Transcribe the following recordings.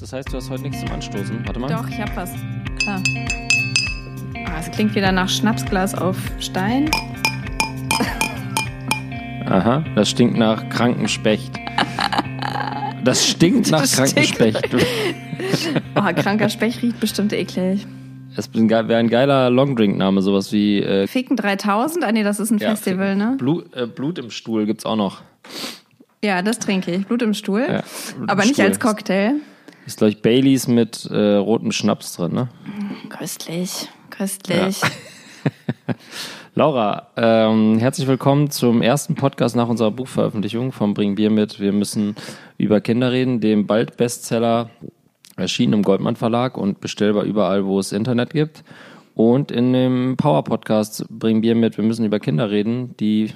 Das heißt, du hast heute nichts zum Anstoßen. Warte mal. Doch, ich hab was. Klar. Ah, es klingt wieder nach Schnapsglas auf Stein. Aha, das stinkt nach Krankenspecht. Das stinkt nach Das Krankenspecht. Oh, kranker Specht riecht bestimmt eklig. Das wäre ein geiler Longdrink-Name, sowas wie äh, Ficken 3000? Ah, nee, das ist ein ja, Festival, ne? Blut, äh, Blut im Stuhl gibt's auch noch. Ja, das trinke ich. Blut im Stuhl. Ja, Blut im aber nicht Stuhl. als Cocktail. Ist, glaube ich, Baileys mit äh, rotem Schnaps drin, ne? Köstlich. Köstlich. Laura, ähm, herzlich willkommen zum ersten Podcast nach unserer Buchveröffentlichung vom Bring Bier mit. Wir müssen über Kinder reden, dem bald Bestseller erschienen im Goldmann Verlag und bestellbar überall, wo es Internet gibt. Und in dem Power Podcast Bring Bier mit. Wir müssen über Kinder reden. Die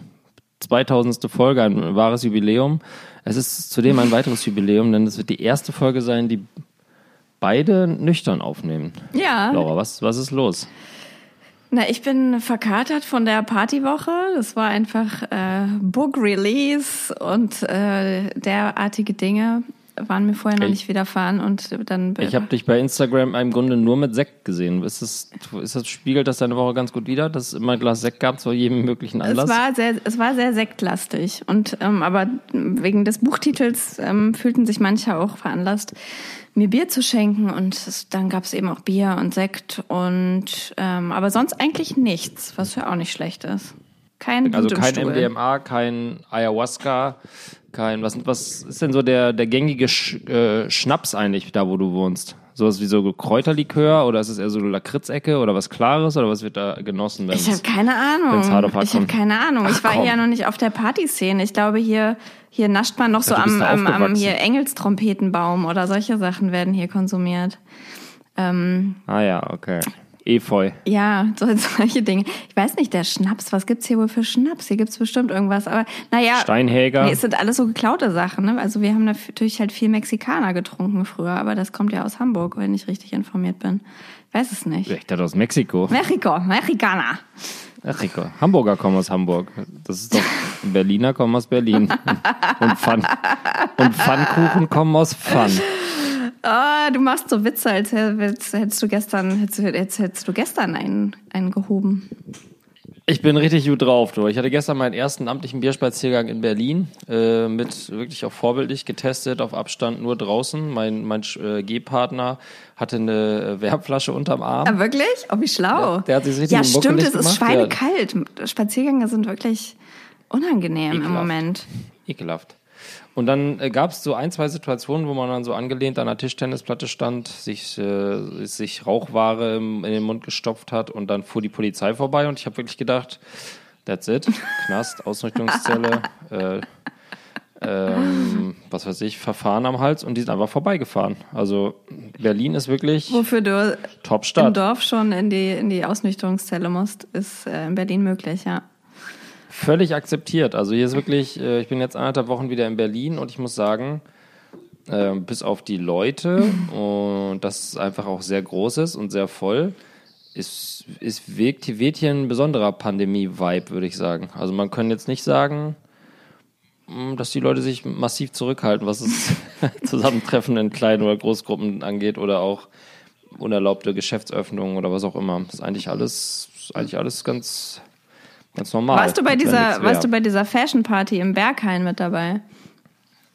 2000. Folge, ein wahres Jubiläum. Es ist zudem ein weiteres Jubiläum, denn es wird die erste Folge sein, die beide nüchtern aufnehmen. Ja. Laura, was, was ist los? Na, ich bin verkatert von der Partywoche. Das war einfach äh, Book Release und äh, derartige Dinge waren mir vorher noch Ich- nicht widerfahren und dann Ich habe dich bei Instagram im Grunde nur mit Sekt gesehen. Ist das, ist das spiegelt das deine Woche ganz gut wider, dass es immer ein Glas Sekt gab zu jedem möglichen Anlass? es war sehr es war sehr sektlastig und ähm, aber wegen des Buchtitels ähm, fühlten sich manche auch veranlasst mir Bier zu schenken und es, dann gab es eben auch Bier und Sekt und ähm, aber sonst eigentlich nichts, was ja auch nicht schlecht ist. Kein also kein Stuhl. MDMA, kein Ayahuasca, kein was, was ist denn so der, der gängige Sch, äh, Schnaps eigentlich da, wo du wohnst? Sowas wie so Kräuterlikör oder ist es eher so eine Lakritzecke oder was Klares oder was wird da genossen? Ich habe keine Ahnung. Ich habe keine Ahnung. Ach, ich war komm. ja noch nicht auf der Partyszene. Ich glaube, hier, hier nascht man noch so am, am, am hier Engelstrompetenbaum oder solche Sachen werden hier konsumiert. Ähm, Ah ja, okay. Efeu. ja, so, solche Dinge. Ich weiß nicht, der Schnaps, was gibt's hier wohl für Schnaps? Hier gibt's bestimmt irgendwas, aber naja. Steinhäger. Nee, es sind alles so geklaute Sachen. Ne? Also wir haben natürlich halt viel Mexikaner getrunken früher, aber das kommt ja aus Hamburg, wenn ich richtig informiert bin. Weiß es nicht. Ich dachte aus Mexiko. Mexiko, Mexikaner. Mexiko. Hamburger kommen aus Hamburg. Das ist doch Berliner kommen aus Berlin. Und, Pfann, und Pfannkuchen kommen aus Pfann. Ah, du machst so Witze, als hättest, du gestern, hättest, hättest du gestern einen, einen gehoben. Ich bin richtig gut drauf, du. Ich hatte gestern meinen ersten amtlichen Bierspaziergang in Berlin, äh, mit wirklich auch vorbildlich getestet, auf Abstand nur draußen. Mein, mein äh, Gehpartner hatte eine äh, Wärmflasche unterm Arm. Ah, wirklich? Oh, wie schlau. Der- der hat sich richtig Ja, im stimmt, es ist gemacht, schweinekalt. Spaziergänge sind wirklich unangenehm im Ekelhaft. Moment. Ekelhaft. Und dann äh, gab es so ein, zwei Situationen, wo man dann so angelehnt an der Tischtennisplatte stand, sich, äh, sich Rauchware im, in den Mund gestopft hat und dann fuhr die Polizei vorbei und ich habe wirklich gedacht, that's it, Knast, Ausrichtungszelle, äh, ähm, was weiß ich, Verfahren am Hals und die sind einfach vorbeigefahren. Also Berlin ist wirklich Wofür du im Top-Stadt. Dorf schon in die, in die Ausnüchterungszelle musst, ist äh, in Berlin möglich, ja. Völlig akzeptiert. Also hier ist wirklich, äh, ich bin jetzt anderthalb Wochen wieder in Berlin und ich muss sagen, äh, bis auf die Leute und das ist einfach auch sehr groß ist und sehr voll, ist, ist weht hier ein besonderer Pandemie-Vibe, würde ich sagen. Also man kann jetzt nicht sagen, mh, dass die Leute sich massiv zurückhalten, was das Zusammentreffen in kleinen oder Großgruppen angeht oder auch unerlaubte Geschäftsöffnungen oder was auch immer. Das ist eigentlich alles, ist eigentlich alles ganz, ganz normal. Warst du bei dieser, warst du bei dieser Fashion Party im Berghain mit dabei?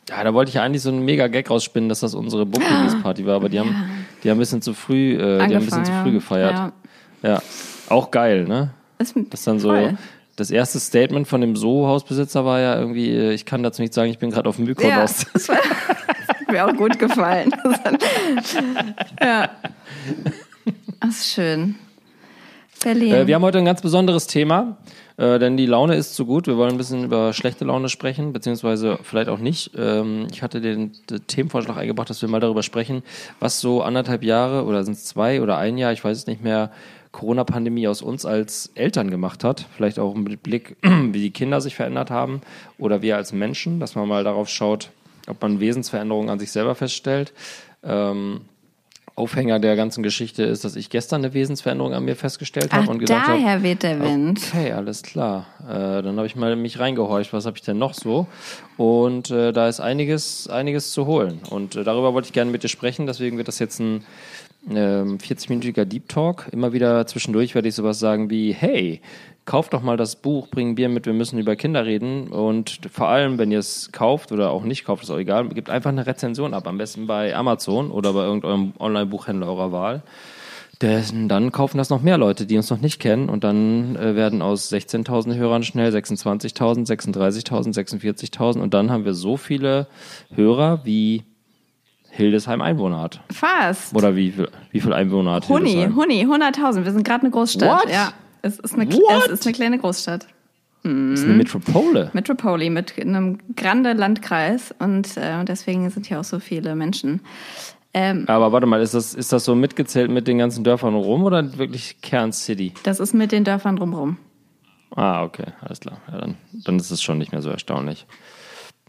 Ja, da wollte ich ja eigentlich so einen mega Gag rausspinnen, dass das unsere Book Release Party war, aber die haben, die haben ein bisschen zu früh, äh, die haben ein bisschen zu früh gefeiert. Ja. Ja. Auch geil, ne? Ist, Das dann so, Voll. das erste Statement von dem Soho-Hausbesitzer war ja irgendwie, äh, ich kann dazu nicht sagen, ich bin gerade auf dem ja, Mykonos. das war, hat mir auch gut gefallen. ja. Das ist schön. Berlin. Äh, wir haben heute ein ganz besonderes Thema, äh, denn die Laune ist zu gut. Wir wollen ein bisschen über schlechte Laune sprechen, beziehungsweise vielleicht auch nicht. Ähm, ich hatte den, den Themenvorschlag eingebracht, dass wir mal darüber sprechen, was so anderthalb Jahre oder sind es zwei oder ein Jahr, ich weiß es nicht mehr, Corona-Pandemie aus uns als Eltern gemacht hat. Vielleicht auch mit Blick, wie die Kinder sich verändert haben oder wir als Menschen, dass man mal darauf schaut, ob man Wesensveränderungen an sich selber feststellt. Ähm, Aufhänger der ganzen Geschichte ist, dass ich gestern eine Wesensveränderung an mir festgestellt habe und habe, daher weht der Wind. Okay, alles klar. Äh, dann habe ich mal mich reingehorcht, was habe ich denn noch so? Und äh, da ist einiges, einiges zu holen. Und äh, darüber wollte ich gerne mit dir sprechen. Deswegen wird das jetzt ein ähm, 40-minütiger Deep Talk. Immer wieder zwischendurch werde ich sowas sagen wie, hey, kauft doch mal das Buch, bring Bier mit, wir müssen über Kinder reden. Und vor allem, wenn ihr es kauft oder auch nicht kauft, ist auch egal, gebt einfach eine Rezension ab. Am besten bei Amazon oder bei irgendeinem Online-Buchhändler eurer Wahl. Denn dann kaufen das noch mehr Leute, die uns noch nicht kennen. Und dann äh, werden aus 16.000 Hörern schnell 26.000, 36.000, 46.000. Und dann haben wir so viele Hörer, wie Hildesheim Einwohner hat. Fast. Oder wie wie viel Einwohner hat Huni, Hildesheim? Huni, 100.000. Wir sind gerade eine Großstadt. What? Ja, es ist, eine, es ist eine kleine Großstadt. Das ist eine Metropole. Metropoli mit einem grande Landkreis und äh, deswegen sind hier auch so viele Menschen. Ähm, Aber warte mal, ist das, ist das so mitgezählt mit den ganzen Dörfern rum oder wirklich Kerncity? das ist mit den Dörfern drumherum. Ah, okay, alles klar. Ja, dann, dann ist es schon nicht mehr so erstaunlich.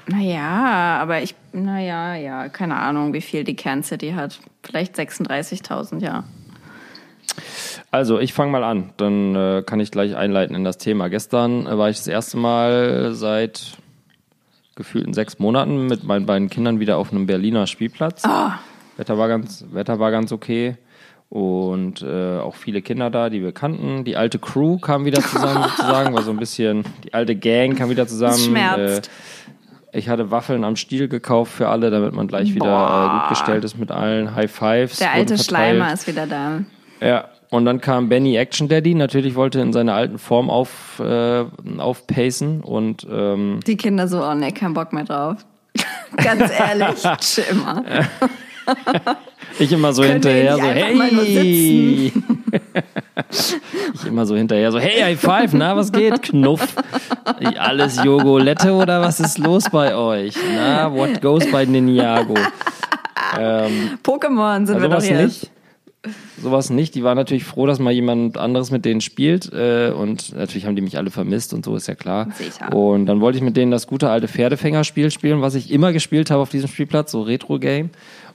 Naja, aber ich, naja, ja, keine Ahnung, wie viel die Kerncity hat. Vielleicht 36.000, ja. Also, ich fange mal an. Dann äh, kann ich gleich einleiten in das Thema. Gestern äh, war ich das erste Mal seit gefühlten sechs Monaten mit meinen beiden Kindern wieder auf einem Berliner Spielplatz. Wetter war ganz, Wetter war ganz okay. Und äh, auch viele Kinder da, die wir kannten. Die alte Crew kam wieder zusammen, sozusagen, war so ein bisschen, die alte Gang kam wieder zusammen. Das schmerzt. Äh, ich hatte Waffeln am Stiel gekauft für alle, damit man gleich wieder äh, gut gestellt ist mit allen. High Fives. Der alte. Schleimer ist wieder da. Ja, und dann kam Benny Action Daddy, natürlich wollte in seiner alten Form auf, äh, aufpacen und ähm, Die Kinder so, oh ne, kein Bock mehr drauf. Ganz ehrlich, chill mal. ich immer so Könnt hinterher so, hey! ich immer so hinterher so, hey, High Five, na, was geht? Knuff. Alles Jogolette oder was ist los bei euch? Na, what goes bei Ninjago? Ähm, Pokémon sind wir doch hier. nicht. Sowas nicht. Die waren natürlich froh, dass mal jemand anderes mit denen spielt. Äh, und natürlich haben die mich alle vermisst und so ist ja klar. Sicher. Und dann wollte ich mit denen das gute alte Pferdefängerspiel spielen, was ich immer gespielt habe auf diesem Spielplatz, so Retro-Game.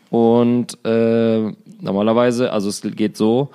Und äh, normalerweise, also es geht so,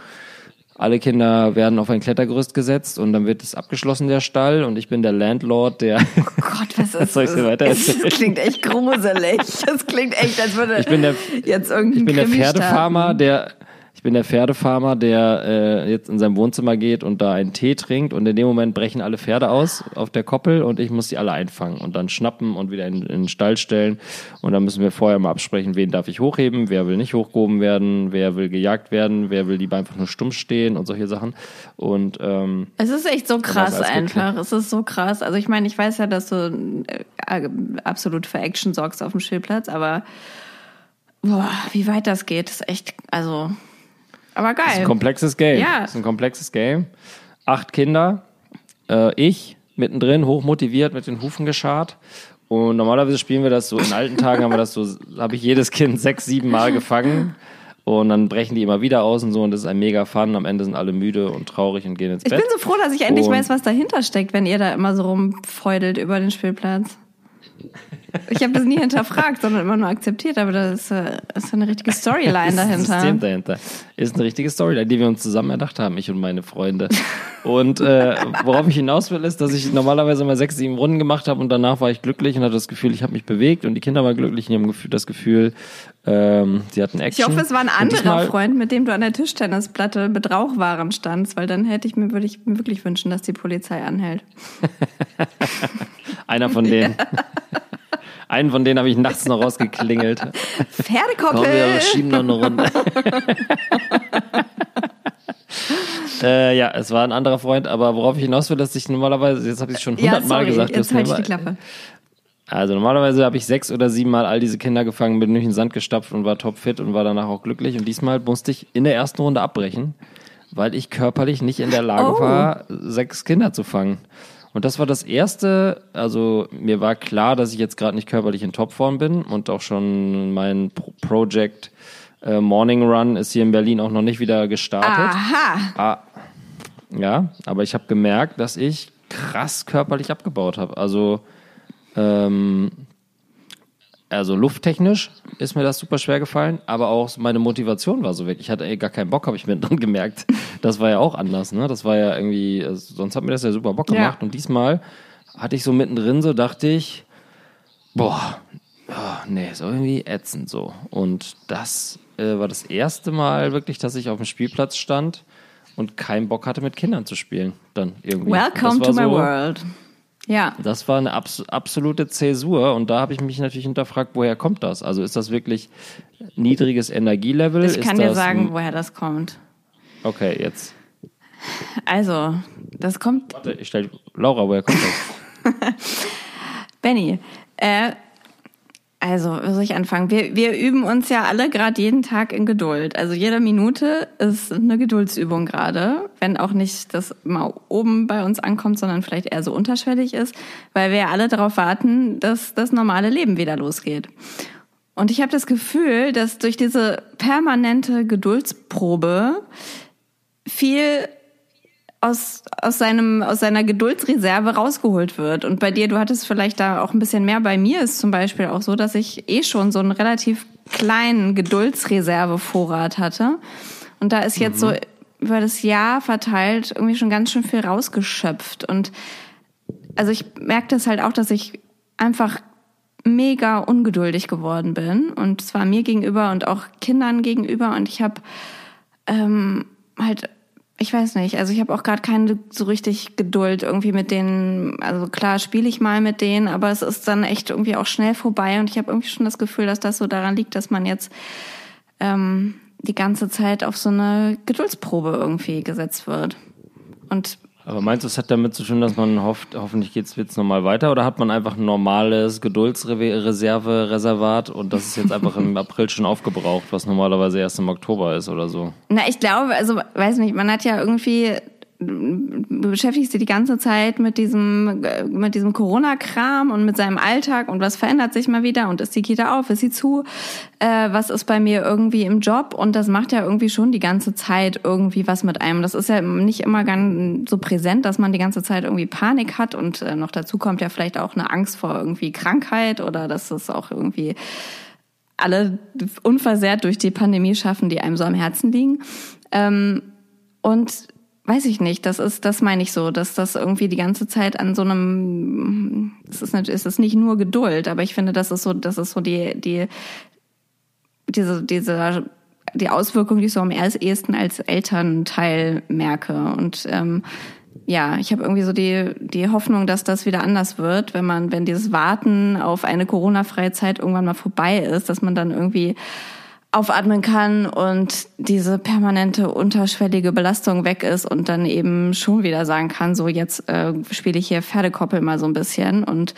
alle Kinder werden auf ein Klettergerüst gesetzt und dann wird es abgeschlossen, der Stall. Und ich bin der Landlord, der Gott, was ist Soll ich das? weiter erzählen? klingt echt gruselig. Das klingt echt, als würde Ich bin der- jetzt irgendein Ich bin der Pferdefarmer, starten. der ich bin der Pferdefarmer, der äh, jetzt in sein Wohnzimmer geht und da einen Tee trinkt und in dem Moment brechen alle Pferde aus auf der Koppel und ich muss sie alle einfangen und dann schnappen und wieder in, in den Stall stellen und dann müssen wir vorher mal absprechen, wen darf ich hochheben, wer will nicht hochgehoben werden, wer will gejagt werden, wer will lieber einfach nur stumm stehen und solche Sachen und ähm, Es ist echt so krass alles einfach. Es ist so krass. Also ich meine, ich weiß ja, dass du äh, absolut für Action sorgst auf dem Spielplatz, aber boah, wie weit das geht, ist echt, also, aber Das ist geil. ein komplexes Game. Ja. Das ist ein komplexes Game. Acht Kinder, äh, ich mittendrin, hochmotiviert, mit den Hufen geschart. Und normalerweise spielen wir das so, in alten Tagen haben wir das so, habe ich jedes Kind sechs, sieben Mal gefangen. Und dann brechen die immer wieder aus und so und das ist ein mega Fun. Am Ende sind alle müde und traurig und gehen ins Ich Bett. bin so froh, dass ich endlich Und- weiß, was dahinter steckt, wenn ihr da immer so rumfeudelt über den Spielplatz. Ich habe das nie hinterfragt, sondern immer nur akzeptiert, aber da ist, äh, ist eine richtige Storyline Das System dahinter. dahinter. Ist eine richtige Storyline, die wir uns zusammen erdacht haben, ich und meine Freunde. Und äh, worauf ich hinaus will, ist, dass ich normalerweise immer sechs, sieben Runden gemacht habe und danach war ich glücklich und hatte das Gefühl, ich habe mich bewegt und die Kinder waren glücklich und die haben das Gefühl, ähm, sie hatten Action. Ich hoffe, es war ein anderer Freund, mit dem du an der Tischtennisplatte mit Rauchwaren standst, weil dann hätte ich mir, würde ich mir wirklich wünschen, dass die Polizei anhält. Einer von denen. Einen von denen habe ich nachts noch rausgeklingelt. Komm, wir Pferdekoppel! schieben noch eine Runde. äh, ja, es war ein anderer Freund, aber worauf ich hinaus will, dass ich normalerweise, jetzt habe ich es schon Ja, hundertmal sorry, gesagt, jetzt halte ich die Klappe. Also normalerweise habe ich sechs oder sieben Mal all diese Kinder gefangen, bin durch den Sand gestapft und war topfit und war danach auch glücklich. Und diesmal musste ich in der ersten Runde abbrechen, weil ich körperlich nicht in der Lage Oh. war, sechs Kinder zu fangen. Und das war das erste, also mir war klar, dass ich jetzt gerade nicht körperlich in Topform bin und auch schon mein Pro Project äh, Morning Run ist hier in Berlin auch noch nicht wieder gestartet. Aha! Ah, ja, aber ich habe gemerkt, dass ich krass körperlich abgebaut habe. Also ähm, also lufttechnisch ist mir das super schwer gefallen, aber auch meine Motivation war so weg. Ich hatte ey, gar keinen Bock, habe ich mir dann gemerkt. Das war ja auch anders, ne? Das war ja irgendwie, also sonst hat mir das ja super Bock gemacht. Ja. Und diesmal hatte ich so mittendrin so, dachte ich, boah, oh, nee, so irgendwie ätzend so. Und das äh, war das erste Mal wirklich, dass ich auf dem Spielplatz stand und keinen Bock hatte, mit Kindern zu spielen. Dann irgendwie. Welcome to my so- world. Ja. das war eine abs absolute Zäsur und da habe ich mich natürlich hinterfragt, woher kommt das? Also ist das wirklich niedriges Energielevel? Ich kann ist dir sagen, woher das kommt. Okay, jetzt. Also, das kommt Warte, ich stell, Laura, woher kommt das? Benny, äh, also, wo soll ich anfangen? Wir, wir üben uns ja alle gerade jeden Tag in Geduld. Also jede Minute ist eine Geduldsübung gerade, wenn auch nicht das mal oben bei uns ankommt, sondern vielleicht eher so unterschwellig ist, weil wir ja alle darauf warten, dass das normale Leben wieder losgeht. Und ich habe das Gefühl, dass durch diese permanente Geduldsprobe viel aus, aus, seinem, aus seiner Geduldsreserve rausgeholt wird. Und bei dir, du hattest vielleicht da auch ein bisschen mehr. Bei mir ist zum Beispiel auch so, dass ich eh schon so einen relativ kleinen Geduldsreservevorrat hatte. Und da ist jetzt so über das Jahr verteilt irgendwie schon ganz schön viel rausgeschöpft. Und also ich merke das halt auch, dass ich einfach mega ungeduldig geworden bin. Und zwar mir gegenüber und auch Kindern gegenüber. Und ich habe ähm, halt, ich weiß nicht, also ich habe auch gerade keine so richtig Geduld irgendwie mit denen. Also klar spiele ich mal mit denen, aber es ist dann echt irgendwie auch schnell vorbei. Und ich habe irgendwie schon das Gefühl, dass das so daran liegt, dass man jetzt ähm, die ganze Zeit auf so eine Geduldsprobe irgendwie gesetzt wird. Und Aber meinst du, es hat damit zu tun, dass man hofft, hoffentlich geht's jetzt nochmal weiter oder hat man einfach ein normales Geduldsreserve-Reservat und das ist jetzt einfach im April schon aufgebraucht, was normalerweise erst im Oktober ist oder so? Na, ich glaube, also weiß nicht, man hat ja irgendwie beschäftigst dich die ganze Zeit mit diesem mit diesem Corona-Kram und mit seinem Alltag und was verändert sich mal wieder und ist die Kita auf, ist sie zu, äh, was ist bei mir irgendwie im Job und das macht ja irgendwie schon die ganze Zeit irgendwie was mit einem. Das ist ja nicht immer ganz so präsent, dass man die ganze Zeit irgendwie Panik hat und äh, noch dazu kommt ja vielleicht auch eine Angst vor irgendwie Krankheit oder dass es auch irgendwie alle unversehrt durch die Pandemie schaffen, die einem so am Herzen liegen. Ähm, und weiß ich nicht, das ist, das meine ich so, dass das irgendwie die ganze Zeit an so einem, es ist natürlich, es ist nicht nur Geduld, aber ich finde, das ist so, das ist so die, die, diese, diese, die Auswirkung, die ich so am ehesten als Elternteil merke. Und ähm, ja, ich habe irgendwie so die, die Hoffnung, dass das wieder anders wird, wenn man, wenn dieses Warten auf eine Corona-freie Zeit irgendwann mal vorbei ist, dass man dann irgendwie aufatmen kann und diese permanente unterschwellige Belastung weg ist und dann eben schon wieder sagen kann, so jetzt äh, spiele ich hier Pferdekoppel mal so ein bisschen und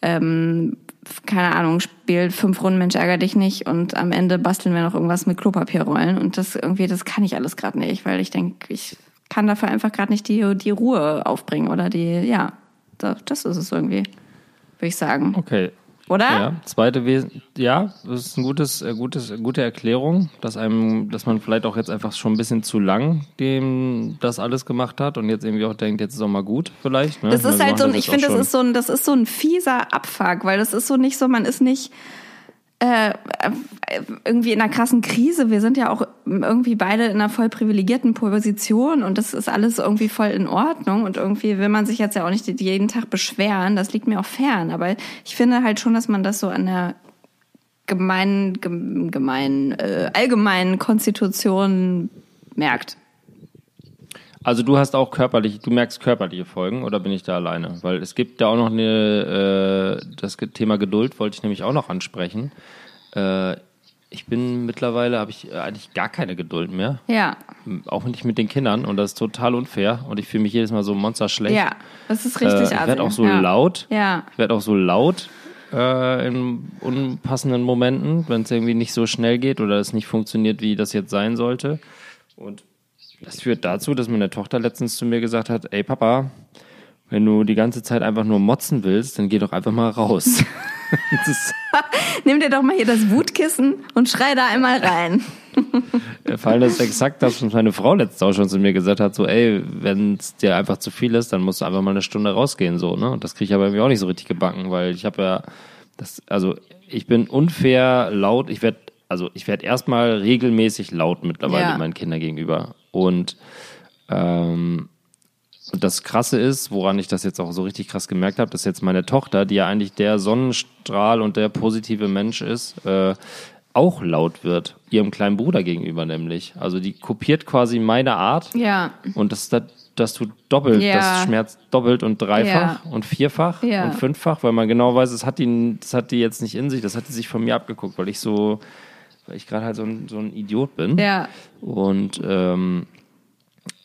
ähm, keine Ahnung, spielt fünf Runden Mensch ärger dich nicht und am Ende basteln wir noch irgendwas mit Klopapierrollen und das irgendwie, das kann ich alles gerade nicht, weil ich denke, ich kann dafür einfach gerade nicht die, die Ruhe aufbringen oder die, ja, das, das ist es irgendwie, würde ich sagen. Okay. Oder? Ja, zweite Wesen, ja, das ist ein gutes, äh, gutes, gute Erklärung, dass einem, dass man vielleicht auch jetzt einfach schon ein bisschen zu lang dem das alles gemacht hat und jetzt irgendwie auch denkt, jetzt ist auch mal gut, vielleicht. Ne? Das ist halt so ein, ich finde, das ist so ein, das ist so ein fieser Abfuck, weil das ist so nicht so, man ist nicht äh, äh, irgendwie in einer krassen Krise. Wir sind ja auch irgendwie beide in einer voll privilegierten Position und das ist alles irgendwie voll in Ordnung und irgendwie will man sich jetzt ja auch nicht jeden Tag beschweren. Das liegt mir auch fern, aber ich finde halt schon, dass man das so an der gemeinen, gem- gemeinen, äh, allgemeinen Konstitution merkt. Also du hast auch körperlich, du merkst körperliche Folgen oder bin ich da alleine? Weil es gibt da auch noch eine, äh, das Thema Geduld wollte ich nämlich auch noch ansprechen. Äh, ich bin mittlerweile, habe ich eigentlich gar keine Geduld mehr. Ja, Auch nicht mit den Kindern und das ist total unfair und ich fühle mich jedes Mal so monsterschlecht. ja, das ist äh, richtig ich werde auch so ja. laut. Ja. Ich werde auch so laut äh, in unpassenden Momenten, wenn es irgendwie nicht so schnell geht oder es nicht funktioniert, wie das jetzt sein sollte. Und das führt dazu, dass meine Tochter letztens zu mir gesagt hat, ey Papa, wenn du die ganze Zeit einfach nur motzen willst, dann geh doch einfach mal raus. Nimm dir doch mal hier das Wutkissen und schrei da einmal rein. vor allem das ist exakt das, was meine Frau letztens auch schon zu mir gesagt hat, so ey, wenn es dir einfach zu viel ist, dann musst du einfach mal eine Stunde rausgehen, so, ne? Und das kriege ich aber irgendwie auch nicht so richtig gebacken, weil ich habe ja das, also ich bin unfair laut. Ich werde, also ich werde erstmal regelmäßig laut mittlerweile Ja. meinen Kindern gegenüber. Und ähm, das Krasse ist, woran ich das jetzt auch so richtig krass gemerkt habe, dass jetzt meine Tochter, die ja eigentlich der Sonnenstrahl und der positive Mensch ist, äh, auch laut wird. Ihrem kleinen Bruder gegenüber nämlich. Also die kopiert quasi meine Art. Ja. Und das, das, das tut doppelt, Ja. das schmerzt doppelt und dreifach Ja. und vierfach Ja. und fünffach, weil man genau weiß, das hat, die, das hat die jetzt nicht in sich, das hat die sich von mir abgeguckt, weil ich so, weil ich gerade halt so ein, so ein Idiot bin. Ja. Und ähm,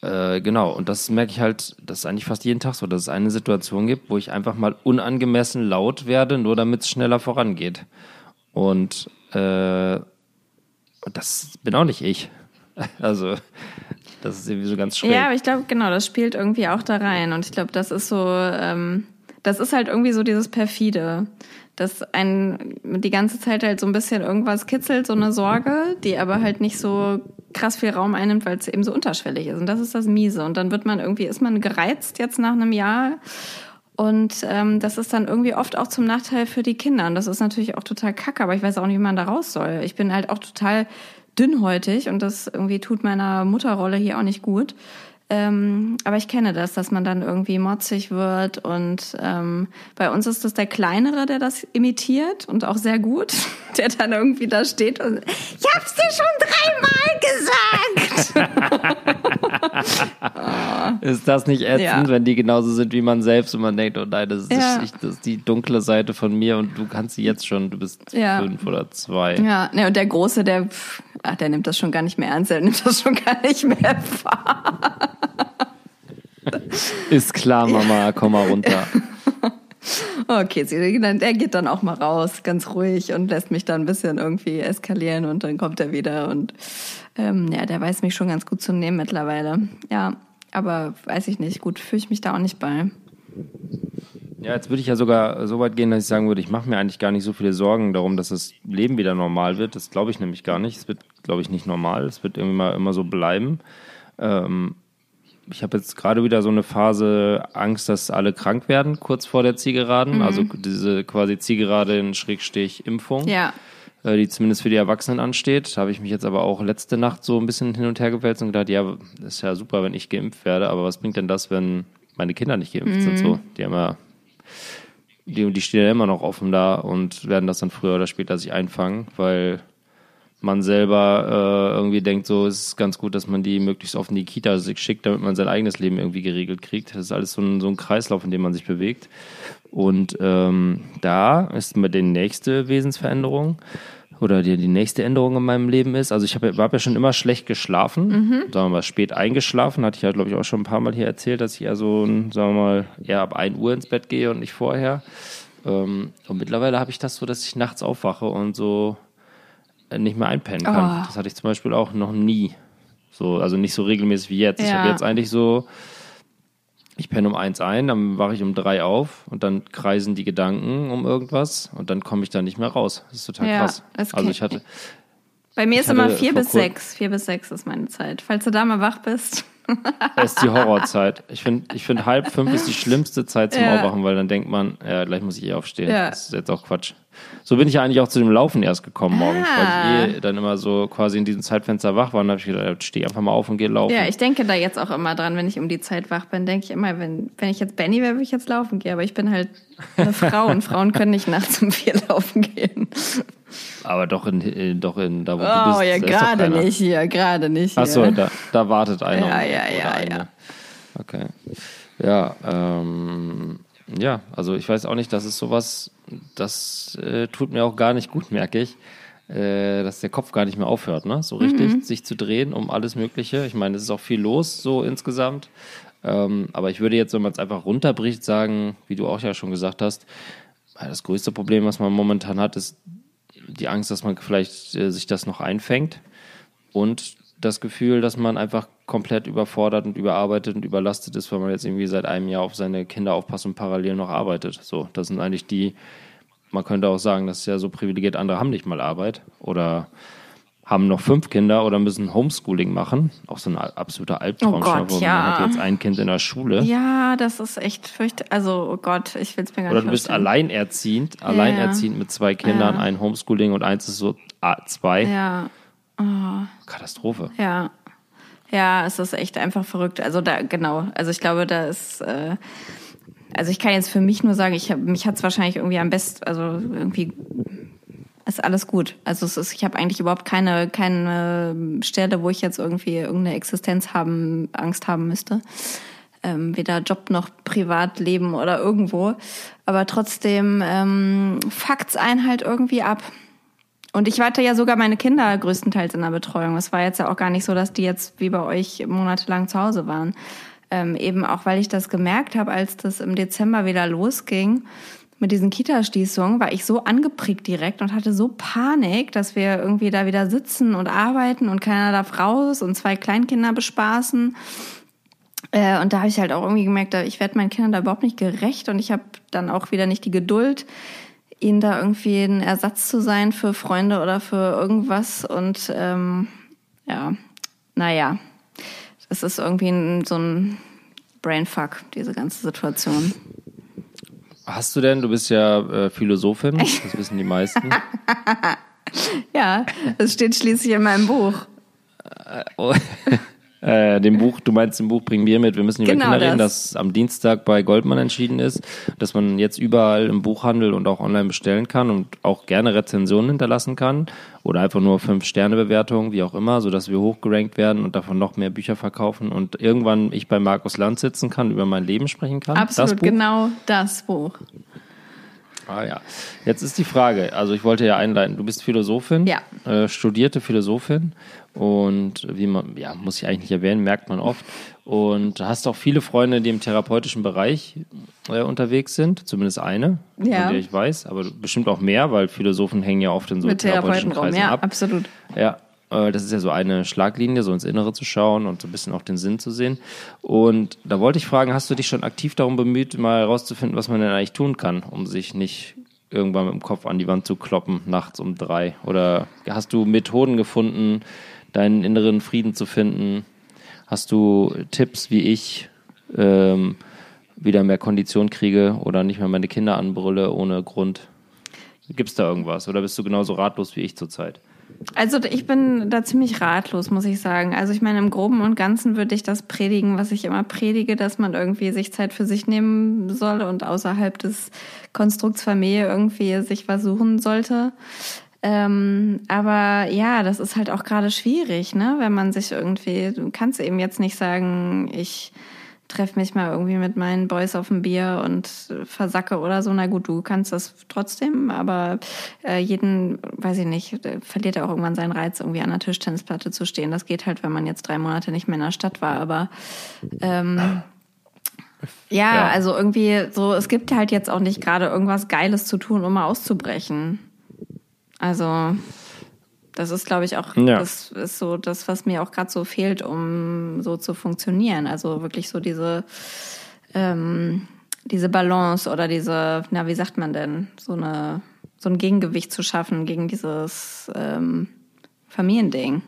äh, genau, und das merke ich halt, das ist eigentlich fast jeden Tag so, dass es eine Situation gibt, wo ich einfach mal unangemessen laut werde, nur damit es schneller vorangeht. Und äh, das bin auch nicht ich. Also, das ist irgendwie so ganz schräg. Ja, aber ich glaube, genau, das spielt irgendwie auch da rein. Und ich glaube, das ist so, ähm, das ist halt irgendwie so dieses perfide, dass ein die ganze Zeit halt so ein bisschen irgendwas kitzelt, so eine Sorge, die aber halt nicht so krass viel Raum einnimmt, weil es eben so unterschwellig ist. Und das ist das Miese. Und dann wird man irgendwie, ist man gereizt jetzt nach einem Jahr. Und ähm, das ist dann irgendwie oft auch zum Nachteil für die Kinder. Und das ist natürlich auch total kacke, aber ich weiß auch nicht, wie man da raus soll. Ich bin halt auch total dünnhäutig und das irgendwie tut meiner Mutterrolle hier auch nicht gut. Ähm, aber ich kenne das, dass man dann irgendwie motzig wird und ähm, bei uns ist das der Kleinere, der das imitiert und auch sehr gut, der dann irgendwie da steht und ich hab's dir schon dreimal gesagt. Ist das nicht ätzend, Ja. wenn die genauso sind wie man selbst und man denkt, oh nein, das ist, Ja. ich, das ist die dunkle Seite von mir und du kannst sie jetzt schon, du bist Ja. fünf oder zwei. Ja, ne, und der Große, der, pff, ach, der nimmt das schon gar nicht mehr ernst, der nimmt das schon gar nicht mehr wahr. Ist klar, Mama, komm mal runter. Okay, der geht dann auch mal raus, ganz ruhig und lässt mich dann ein bisschen irgendwie eskalieren und dann kommt er wieder und ähm, ja, der weiß mich schon ganz gut zu nehmen mittlerweile. Ja, aber weiß ich nicht, gut, fühle ich mich da auch nicht bei. Ja, jetzt würde ich ja sogar so weit gehen, dass ich sagen würde, ich mache mir eigentlich gar nicht so viele Sorgen darum, dass das Leben wieder normal wird. Das glaube ich nämlich gar nicht. Es wird, glaube ich, nicht normal. Es wird irgendwie mal immer so bleiben. Ähm, ich habe jetzt gerade wieder so eine Phase Angst, dass alle krank werden, kurz vor der Zielgeraden. Also diese quasi Zielgerade in Schrägstich Impfung. Ja, äh, die zumindest für die Erwachsenen ansteht. Da habe ich mich jetzt aber auch letzte Nacht so ein bisschen hin und her gewälzt und gedacht, ja, ist ja super, wenn ich geimpft werde, aber was bringt denn das, wenn meine Kinder nicht geimpft sind? So, die haben ja, die, die stehen ja immer noch offen da und werden das dann früher oder später sich einfangen, weil man selber äh, irgendwie denkt, so es ist ganz gut, dass man die möglichst oft in die Kita sich schickt, damit man sein eigenes Leben irgendwie geregelt kriegt. Das ist alles so ein, so ein Kreislauf, in dem man sich bewegt. Und ähm, da ist mir die nächste Wesensveränderung oder die, die nächste Änderung in meinem Leben ist, also ich habe hab ja schon immer schlecht geschlafen, sagen wir mal spät eingeschlafen, hatte ich ja glaube ich auch schon ein paar Mal hier erzählt, dass ich eher so, sagen wir mal, eher ab 1 Uhr ins Bett gehe und nicht vorher. Ähm, und mittlerweile habe ich das so, dass ich nachts aufwache und so nicht mehr einpennen kann. Oh. Das hatte ich zum Beispiel auch noch nie. So, also nicht so regelmäßig wie jetzt. Ich Ja. habe jetzt eigentlich so, ich penne um eins ein, dann wache ich um drei auf und dann kreisen die Gedanken um irgendwas und dann komme ich da nicht mehr raus. Das ist total Ja, krass. Also ich hatte, bei mir Ich ist immer vier bis sechs. Vier bis sechs ist meine Zeit. Falls du da mal wach bist. Es ist die Horrorzeit. Ich finde, ich find halb fünf ist die schlimmste Zeit zum Ja. Aufwachen, weil dann denkt man, ja, gleich muss ich eh aufstehen. Ja. Das ist jetzt auch Quatsch. So bin ich ja eigentlich auch zu dem Laufen erst gekommen morgens, Ah. weil ich eh dann immer so quasi in diesem Zeitfenster wach war und habe ich gedacht, steh einfach mal auf und geh laufen. Ja, ich denke da jetzt auch immer dran, wenn ich um die Zeit wach bin, denke ich immer, wenn, wenn ich jetzt Benny wäre, würde ich jetzt laufen gehen. Aber ich bin halt eine Frau und Frauen können nicht nachts um vier laufen gehen. Aber doch in, in doch in da wo du Oh bist. ja, da ist doch gerade nicht hier, gerade nicht hier. Ach so, da, da wartet einer. Ja, ja, ja, eine. ja. Okay. Ja, ähm, ja, also ich weiß auch nicht, das ist sowas, das äh, tut mir auch gar nicht gut, merke ich, äh, dass der Kopf gar nicht mehr aufhört, ne? So richtig Mhm. sich zu drehen um alles Mögliche. Ich meine, es ist auch viel los, so insgesamt. Ähm, aber ich würde jetzt, wenn man es einfach runterbricht, sagen, wie du auch ja schon gesagt hast, das größte Problem, was man momentan hat, ist die Angst, dass man vielleicht äh, sich das noch einfängt und das Gefühl, dass man einfach komplett überfordert und überarbeitet und überlastet ist, weil man jetzt irgendwie seit einem Jahr auf seine Kinder aufpasst und parallel noch arbeitet. So, das sind eigentlich die, man könnte auch sagen, das ist ja so privilegiert, andere haben nicht mal Arbeit oder haben noch fünf Kinder oder müssen Homeschooling machen. Auch so ein absoluter Albtraum. Oh Gott, ja. Man hat jetzt ein Kind in der Schule. Ja, das ist echt fürchterlich. Also, oh Gott, ich will es mir gar Oder nicht du bist alleinerziehend, alleinerziehend mit zwei Kindern, ein Homeschooling und eins ist so ah, zwei. Ja, Katastrophe. ja. Ja, es ist echt einfach verrückt. Also da, genau. Also ich glaube, da ist, äh, also ich kann jetzt für mich nur sagen, ich hab, mich hat's wahrscheinlich irgendwie am besten, also irgendwie ist alles gut. Also es ist, ich habe eigentlich überhaupt keine, keine Stelle, wo ich jetzt irgendwie irgendeine Existenz haben, Angst haben müsste. Ähm, weder Job noch Privatleben oder irgendwo. Aber trotzdem ähm, fuckt's einen halt irgendwie ab. Und ich hatte ja sogar meine Kinder größtenteils in der Betreuung. Es war jetzt ja auch gar nicht so, dass die jetzt wie bei euch monatelang zu Hause waren. Ähm, eben auch, weil ich das gemerkt habe, als das im Dezember wieder losging mit diesen Kita-Schließungen, war ich so angeprickt direkt und hatte so Panik, dass wir irgendwie da wieder sitzen und arbeiten und keiner darf raus und zwei Kleinkinder bespaßen. Äh, und da habe ich halt auch irgendwie gemerkt, ich werde meinen Kindern da überhaupt nicht gerecht und ich habe dann auch wieder nicht die Geduld, ihnen da irgendwie ein Ersatz zu sein für Freunde oder für irgendwas. Und ähm, ja, naja, es ist irgendwie ein, so ein Brainfuck, diese ganze Situation. Hast du denn, du bist ja äh, Philosophin, das wissen die meisten. Ja, das steht schließlich in meinem Buch. Äh, dem Buch, du meinst, im Buch bringen wir mit, wir müssen über Genau Kinder reden, das. das am Dienstag bei Goldman entschieden ist, dass man jetzt überall im Buchhandel und auch online bestellen kann und auch gerne Rezensionen hinterlassen kann oder einfach nur fünf Sterne Bewertungen, wie auch immer, sodass wir hochgerankt werden und davon noch mehr Bücher verkaufen und irgendwann ich bei Markus Land sitzen kann, über mein Leben sprechen kann. das Absolut, Buch? genau das Buch. Ah ja. Jetzt ist die Frage, also ich wollte ja einleiten, du bist Philosophin, Ja. äh, studierte Philosophin und wie man, ja, muss ich eigentlich nicht erwähnen, merkt man oft. Und hast auch viele Freunde, die im therapeutischen Bereich äh, unterwegs sind, zumindest eine, Ja. von der ich weiß, aber bestimmt auch mehr, weil Philosophen hängen ja oft in so Mit therapeutischen Kreisen ja, ab. absolut. Ja, äh, das ist ja so eine Schlaglinie, so ins Innere zu schauen und so ein bisschen auch den Sinn zu sehen. Und da wollte ich fragen, hast du dich schon aktiv darum bemüht, mal herauszufinden, was man denn eigentlich tun kann, um sich nicht irgendwann mit dem Kopf an die Wand zu kloppen, nachts um drei? Oder hast du Methoden gefunden, deinen inneren Frieden zu finden? Hast du Tipps, wie ich ähm, wieder mehr Kondition kriege oder nicht mehr meine Kinder anbrülle ohne Grund? Gibt's da irgendwas? Oder bist du genauso ratlos wie ich zurzeit? Also ich bin da ziemlich ratlos, muss ich sagen. Also ich meine, im Groben und Ganzen würde ich das predigen, was ich immer predige, dass man irgendwie sich Zeit für sich nehmen soll und außerhalb des Konstrukts Familie irgendwie sich was suchen sollte. Ähm, aber ja, das ist halt auch gerade schwierig, ne? Wenn man sich irgendwie, du kannst eben jetzt nicht sagen, ich treffe mich mal irgendwie mit meinen Boys auf ein Bier und versacke oder so. Na gut, du kannst das trotzdem, aber äh, jeden, weiß ich nicht, verliert ja auch irgendwann seinen Reiz, irgendwie an der Tischtennisplatte zu stehen. Das geht halt, wenn man jetzt drei Monate nicht mehr in der Stadt war, aber ähm, ja, Ja. also irgendwie so, es gibt halt jetzt auch nicht gerade irgendwas Geiles zu tun, um mal auszubrechen. Also, das ist, glaube ich, auch, Ja. das ist so das, was mir auch gerade so fehlt, um so zu funktionieren. Also wirklich so diese, ähm, diese Balance oder diese, na, wie sagt man denn, so eine, so ein Gegengewicht zu schaffen gegen dieses ähm, Familiending.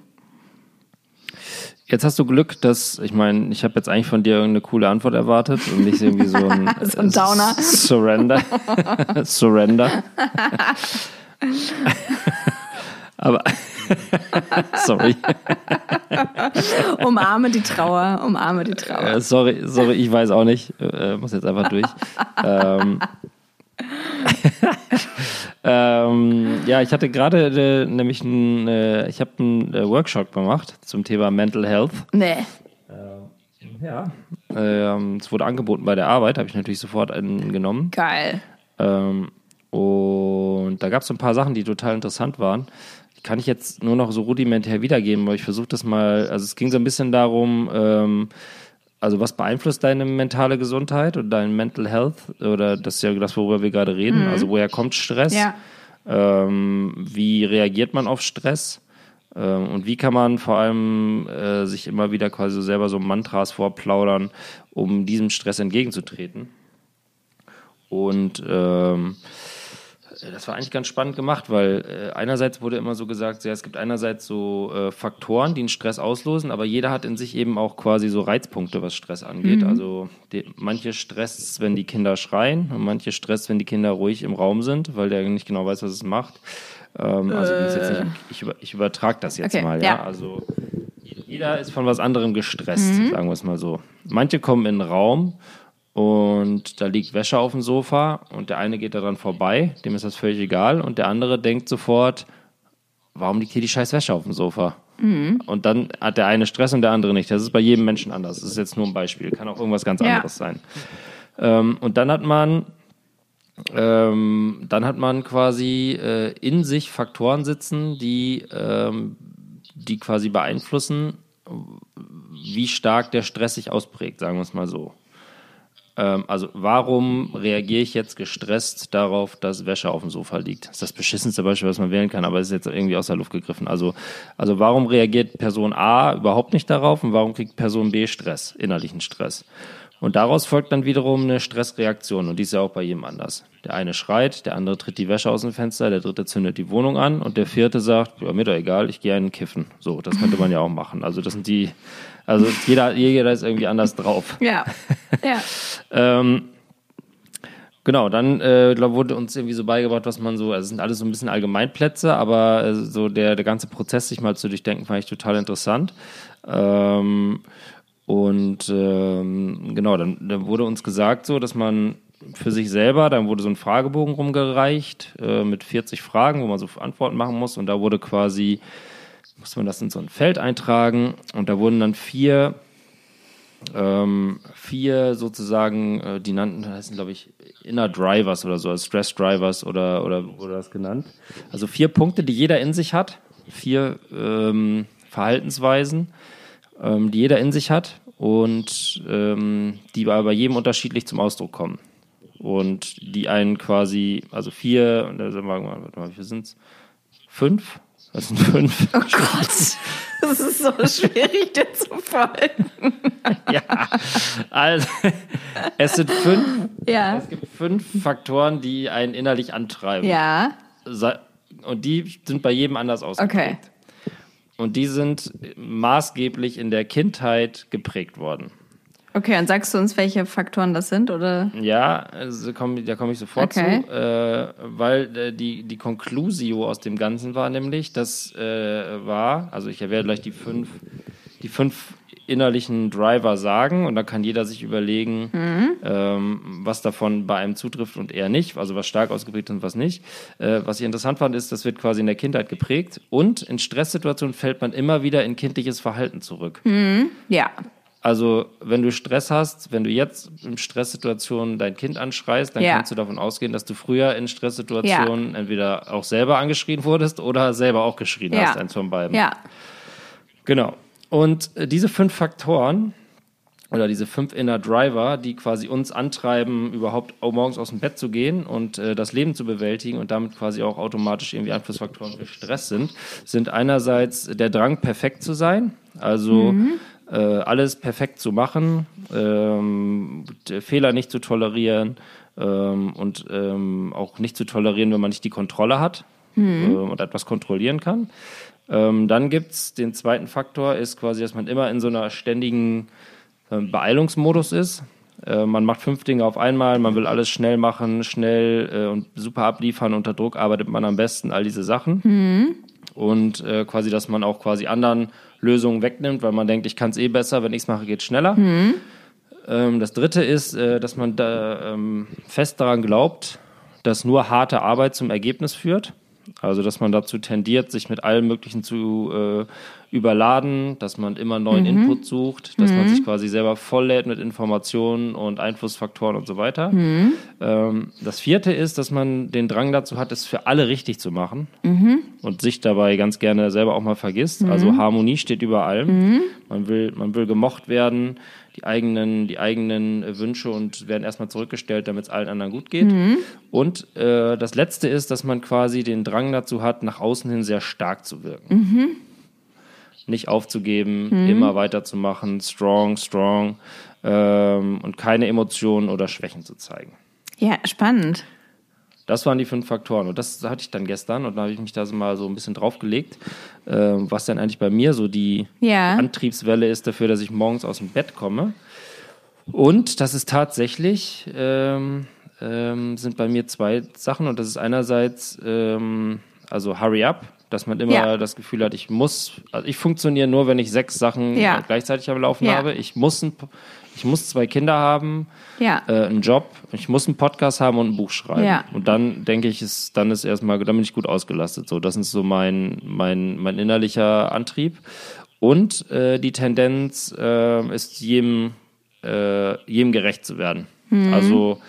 Jetzt hast du Glück, dass, ich meine, ich habe jetzt eigentlich von dir irgendeine coole Antwort erwartet und nicht irgendwie so ein, So ein Downer. Surrender. Surrender. Aber, sorry. Umarme die Trauer, umarme die Trauer. Äh, sorry, sorry, ich weiß auch nicht. Äh, muss jetzt einfach durch. ähm, ähm, ja, ich hatte gerade äh, nämlich ein, äh, ich habe einen äh, Workshop gemacht zum Thema Mental Health. Nee. Ja. Ähm, es wurde angeboten bei der Arbeit, habe ich natürlich sofort einen genommen. Geil. Ähm, und da gab es so ein paar Sachen, die total interessant waren. Die kann ich jetzt nur noch so rudimentär wiedergeben, aber ich versuche das mal. Also es ging so ein bisschen darum, ähm, also was beeinflusst deine mentale Gesundheit und dein Mental Health? Oder das ist ja das, worüber wir gerade reden. Also woher kommt Stress? Ja. Ähm, wie reagiert man auf Stress? Ähm, und wie kann man vor allem äh, sich immer wieder quasi selber so Mantras vorplaudern, um diesem Stress entgegenzutreten? Und ähm, das war eigentlich ganz spannend gemacht, weil äh, einerseits wurde immer so gesagt, ja, es gibt einerseits so äh, Faktoren, die einen Stress auslösen, aber jeder hat in sich eben auch quasi so Reizpunkte, was Stress angeht. Also die, manche Stress, wenn die Kinder schreien und manche Stress, wenn die Kinder ruhig im Raum sind, weil der nicht genau weiß, was es macht. Ähm, also ich, jetzt nicht, ich, über, ich übertrage das jetzt Okay, mal, ja. ja. Also jeder ist von was anderem gestresst, sagen wir es mal so. Manche kommen in den Raum und da liegt Wäsche auf dem Sofa und der eine geht daran vorbei, dem ist das völlig egal und der andere denkt sofort, warum liegt hier die scheiß Wäsche auf dem Sofa? Und dann hat der eine Stress und der andere nicht. Das ist bei jedem Menschen anders. Das ist jetzt nur ein Beispiel. Kann auch irgendwas ganz Ja. anderes sein. Ähm, und dann hat man ähm, dann hat man quasi äh, in sich Faktoren sitzen, die, ähm, die quasi beeinflussen, wie stark der Stress sich ausprägt, sagen wir es mal so. Ähm, also warum reagiere ich jetzt gestresst darauf, dass Wäsche auf dem Sofa liegt? Das ist das beschissenste Beispiel, was man wählen kann, aber es ist jetzt irgendwie aus der Luft gegriffen. Also, also warum reagiert Person A überhaupt nicht darauf und warum kriegt Person B Stress, innerlichen Stress? Und daraus folgt dann wiederum eine Stressreaktion und die ist ja auch bei jedem anders. Der eine schreit, der andere tritt die Wäsche aus dem Fenster, der dritte zündet die Wohnung an und der vierte sagt, ja, mir doch egal, ich gehe einen kiffen. So, das könnte man ja auch machen. Also das sind die, also jeder, jeder ist irgendwie anders drauf. Ja. ja. Ähm, genau, dann äh, glaub, wurde uns irgendwie so beigebracht, was man so, also es sind alles so ein bisschen Allgemeinplätze, aber äh, so der, der ganze Prozess, sich mal zu durchdenken, fand ich total interessant. Ähm, und ähm, genau, dann, dann wurde uns gesagt, so, dass man für sich selber, dann wurde so ein Fragebogen rumgereicht äh, mit 40 Fragen, wo man so Antworten machen muss. Und da wurde quasi, musste man das in so ein Feld eintragen. Und da wurden dann vier ähm, vier sozusagen, äh, die nannten, heißen glaube ich Inner Drivers oder so, also Stress Drivers oder, oder wurde das genannt. Also vier Punkte, die jeder in sich hat, vier ähm, Verhaltensweisen, ähm, die jeder in sich hat und ähm, die bei, bei jedem unterschiedlich zum Ausdruck kommen. Und die einen quasi, also vier, und da sagen wir mal, wie viel sind's? Fünf? Das sind fünf. Oh Gott. Das ist so schwierig, dir zu folgen. ja, also es sind fünf, Ja. es gibt fünf Faktoren, die einen innerlich antreiben. Ja. Und die sind bei jedem anders ausgeprägt. Okay. Und die sind maßgeblich in der Kindheit geprägt worden. Okay, und sagst du uns, welche Faktoren das sind, oder? Ja, also komm, da komme ich sofort Okay. zu, äh, weil äh, die, die Conclusio aus dem Ganzen war nämlich, das äh, war, also ich werde gleich die fünf, die fünf innerlichen Driver sagen und dann kann jeder sich überlegen, ähm, was davon bei einem zutrifft und eher nicht, also was stark ausgeprägt ist und was nicht. Äh, was ich interessant fand, ist, das wird quasi in der Kindheit geprägt und in Stresssituationen fällt man immer wieder in kindliches Verhalten zurück. Ja. Also, wenn du Stress hast, wenn du jetzt in Stresssituationen dein Kind anschreist, dann Ja. kannst du davon ausgehen, dass du früher in Stresssituationen entweder auch selber angeschrien wurdest oder selber auch geschrien Ja. hast, eins von beiden. Ja. Genau. Und äh, diese fünf Faktoren oder diese fünf Inner Driver, die quasi uns antreiben, überhaupt au- morgens aus dem Bett zu gehen und äh, das Leben zu bewältigen und damit quasi auch automatisch irgendwie Einflussfaktoren für Stress sind, sind einerseits der Drang, perfekt zu sein, also äh, alles perfekt zu machen, ähm, Fehler nicht zu tolerieren ähm, und ähm, auch nicht zu tolerieren, wenn man nicht die Kontrolle hat ähm, und etwas kontrollieren kann. Ähm, dann gibt's den zweiten Faktor, ist quasi, dass man immer in so einer ständigen ähm, Beeilungsmodus ist. Äh, man macht fünf Dinge auf einmal, man will alles schnell machen, schnell äh, und super abliefern, unter Druck arbeitet man am besten, all diese Sachen. Und äh, quasi, dass man auch quasi anderen Lösungen wegnimmt, weil man denkt, ich kann es eh besser, wenn ich es mache, geht schneller. Ähm, das dritte ist, äh, dass man da ähm, fest daran glaubt, dass nur harte Arbeit zum Ergebnis führt. Also, dass man dazu tendiert, sich mit allem Möglichen zu äh, überladen, dass man immer neuen Input sucht, dass man sich quasi selber volllädt mit Informationen und Einflussfaktoren und so weiter. Ähm, das vierte ist, dass man den Drang dazu hat, es für alle richtig zu machen und sich dabei ganz gerne selber auch mal vergisst. Also Harmonie steht über allem. Man will, man will gemocht werden, die eigenen, die eigenen äh, Wünsche und werden erstmal zurückgestellt, damit es allen anderen gut geht. Und äh, das letzte ist, dass man quasi den Drang dazu hat, nach außen hin sehr stark zu wirken. Nicht aufzugeben, immer weiterzumachen, strong, strong ähm, und keine Emotionen oder Schwächen zu zeigen. Ja, spannend. Das waren die fünf Faktoren. Und das hatte ich dann gestern und da habe ich mich da so mal so ein bisschen draufgelegt, äh, was denn eigentlich bei mir so die Ja. Antriebswelle ist dafür, dass ich morgens aus dem Bett komme. Und das ist tatsächlich, ähm, ähm, sind bei mir zwei Sachen. Und das ist einerseits, ähm, also Hurry Up, dass man immer Ja. das Gefühl hat, ich muss, also ich funktioniere nur, wenn ich sechs Sachen Ja. gleichzeitig am Laufen Ja. habe. Ich muss, ein, ich muss zwei Kinder haben, Ja. äh, einen Job, ich muss einen Podcast haben und ein Buch schreiben. Ja. Und dann denke ich, ist, dann ist erstmal, dann bin ich gut ausgelastet. So, das ist so mein, mein, mein innerlicher Antrieb. Und äh, die Tendenz äh, ist jedem, äh, jedem gerecht zu werden. Also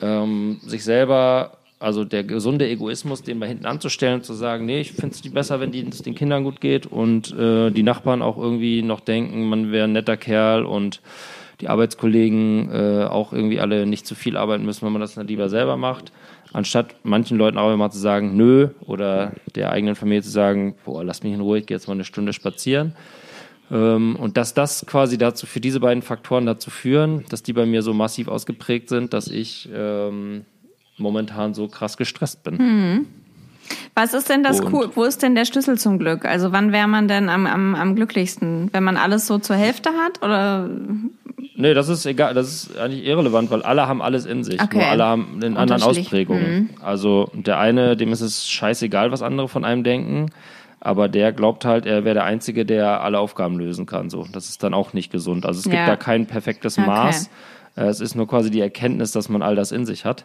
ähm, sich selber, also der gesunde Egoismus, den mal hinten anzustellen und zu sagen, nee, ich finde es besser, wenn es den Kindern gut geht und äh, die Nachbarn auch irgendwie noch denken, man wäre ein netter Kerl und die Arbeitskollegen äh, auch irgendwie alle nicht zu viel arbeiten müssen, wenn man das dann lieber selber macht. Anstatt manchen Leuten auch immer zu sagen, nö, oder der eigenen Familie zu sagen, boah, lass mich in Ruhe, ich gehe jetzt mal eine Stunde spazieren. Ähm, und dass das quasi dazu, für diese beiden Faktoren dazu führen, dass die bei mir so massiv ausgeprägt sind, dass ich ähm, momentan so krass gestresst bin. Was ist denn das Und- cool? Wo ist denn der Schlüssel zum Glück? Also wann wäre man denn am, am, am glücklichsten? Wenn man alles so zur Hälfte hat? Oder Nee, das ist egal, das ist eigentlich irrelevant, weil alle haben alles in sich. Okay. Nur alle haben in anderen. Ausprägungen. Also der eine, dem ist es scheißegal, was andere von einem denken, aber der glaubt halt, er wäre der Einzige, der alle Aufgaben lösen kann. So, das ist dann auch nicht gesund. Also es gibt Ja. da kein perfektes Okay. Maß. Äh, Es ist nur quasi die Erkenntnis, dass man all das in sich hat.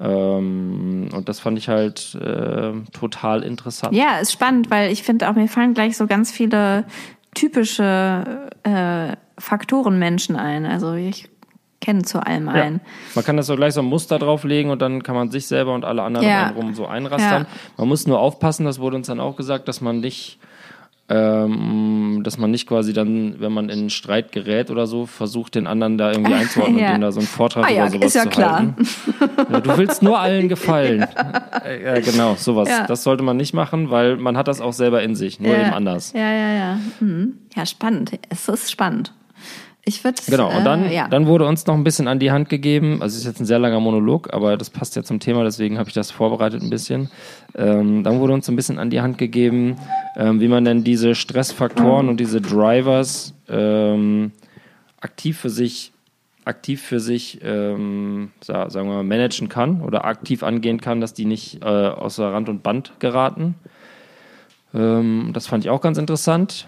Ähm, und das fand ich halt äh, total interessant. ja, ist spannend, weil ich finde auch, mir fallen gleich so ganz viele typische äh, Faktoren Menschen ein. Also ich kenne zu allem Ja. einen. Man kann das so gleich so ein Muster drauflegen und dann kann man sich selber und alle anderen Ja. um rum so einrastern. Ja. Man muss nur aufpassen, das wurde uns dann auch gesagt, dass man nicht, ähm, dass man nicht quasi dann, wenn man in einen Streit gerät oder so, versucht, den anderen da irgendwie einzuordnen Ja. und dem da so einen Vortrag Ah ja, über sowas ist ja zu klar. halten. Ja, du willst nur allen gefallen. Äh, ja, genau, sowas. Das sollte man nicht machen, weil man hat das auch selber in sich, nur eben anders. Ja, ja, ja. Mhm. Ja, spannend. Es ist spannend. Ich würde Genau, und dann, äh, ja. dann wurde uns noch ein bisschen an die Hand gegeben, also es ist jetzt ein sehr langer Monolog, aber das passt ja zum Thema, deswegen habe ich das vorbereitet ein bisschen. Ähm, dann wurde uns ein bisschen an die Hand gegeben, ähm, wie man denn diese Stressfaktoren und diese Drivers ähm, aktiv für sich aktiv für sich, ähm, sa- sagen wir mal, managen kann oder aktiv angehen kann, dass die nicht äh, außer Rand und Band geraten. Ähm, das fand ich auch ganz interessant.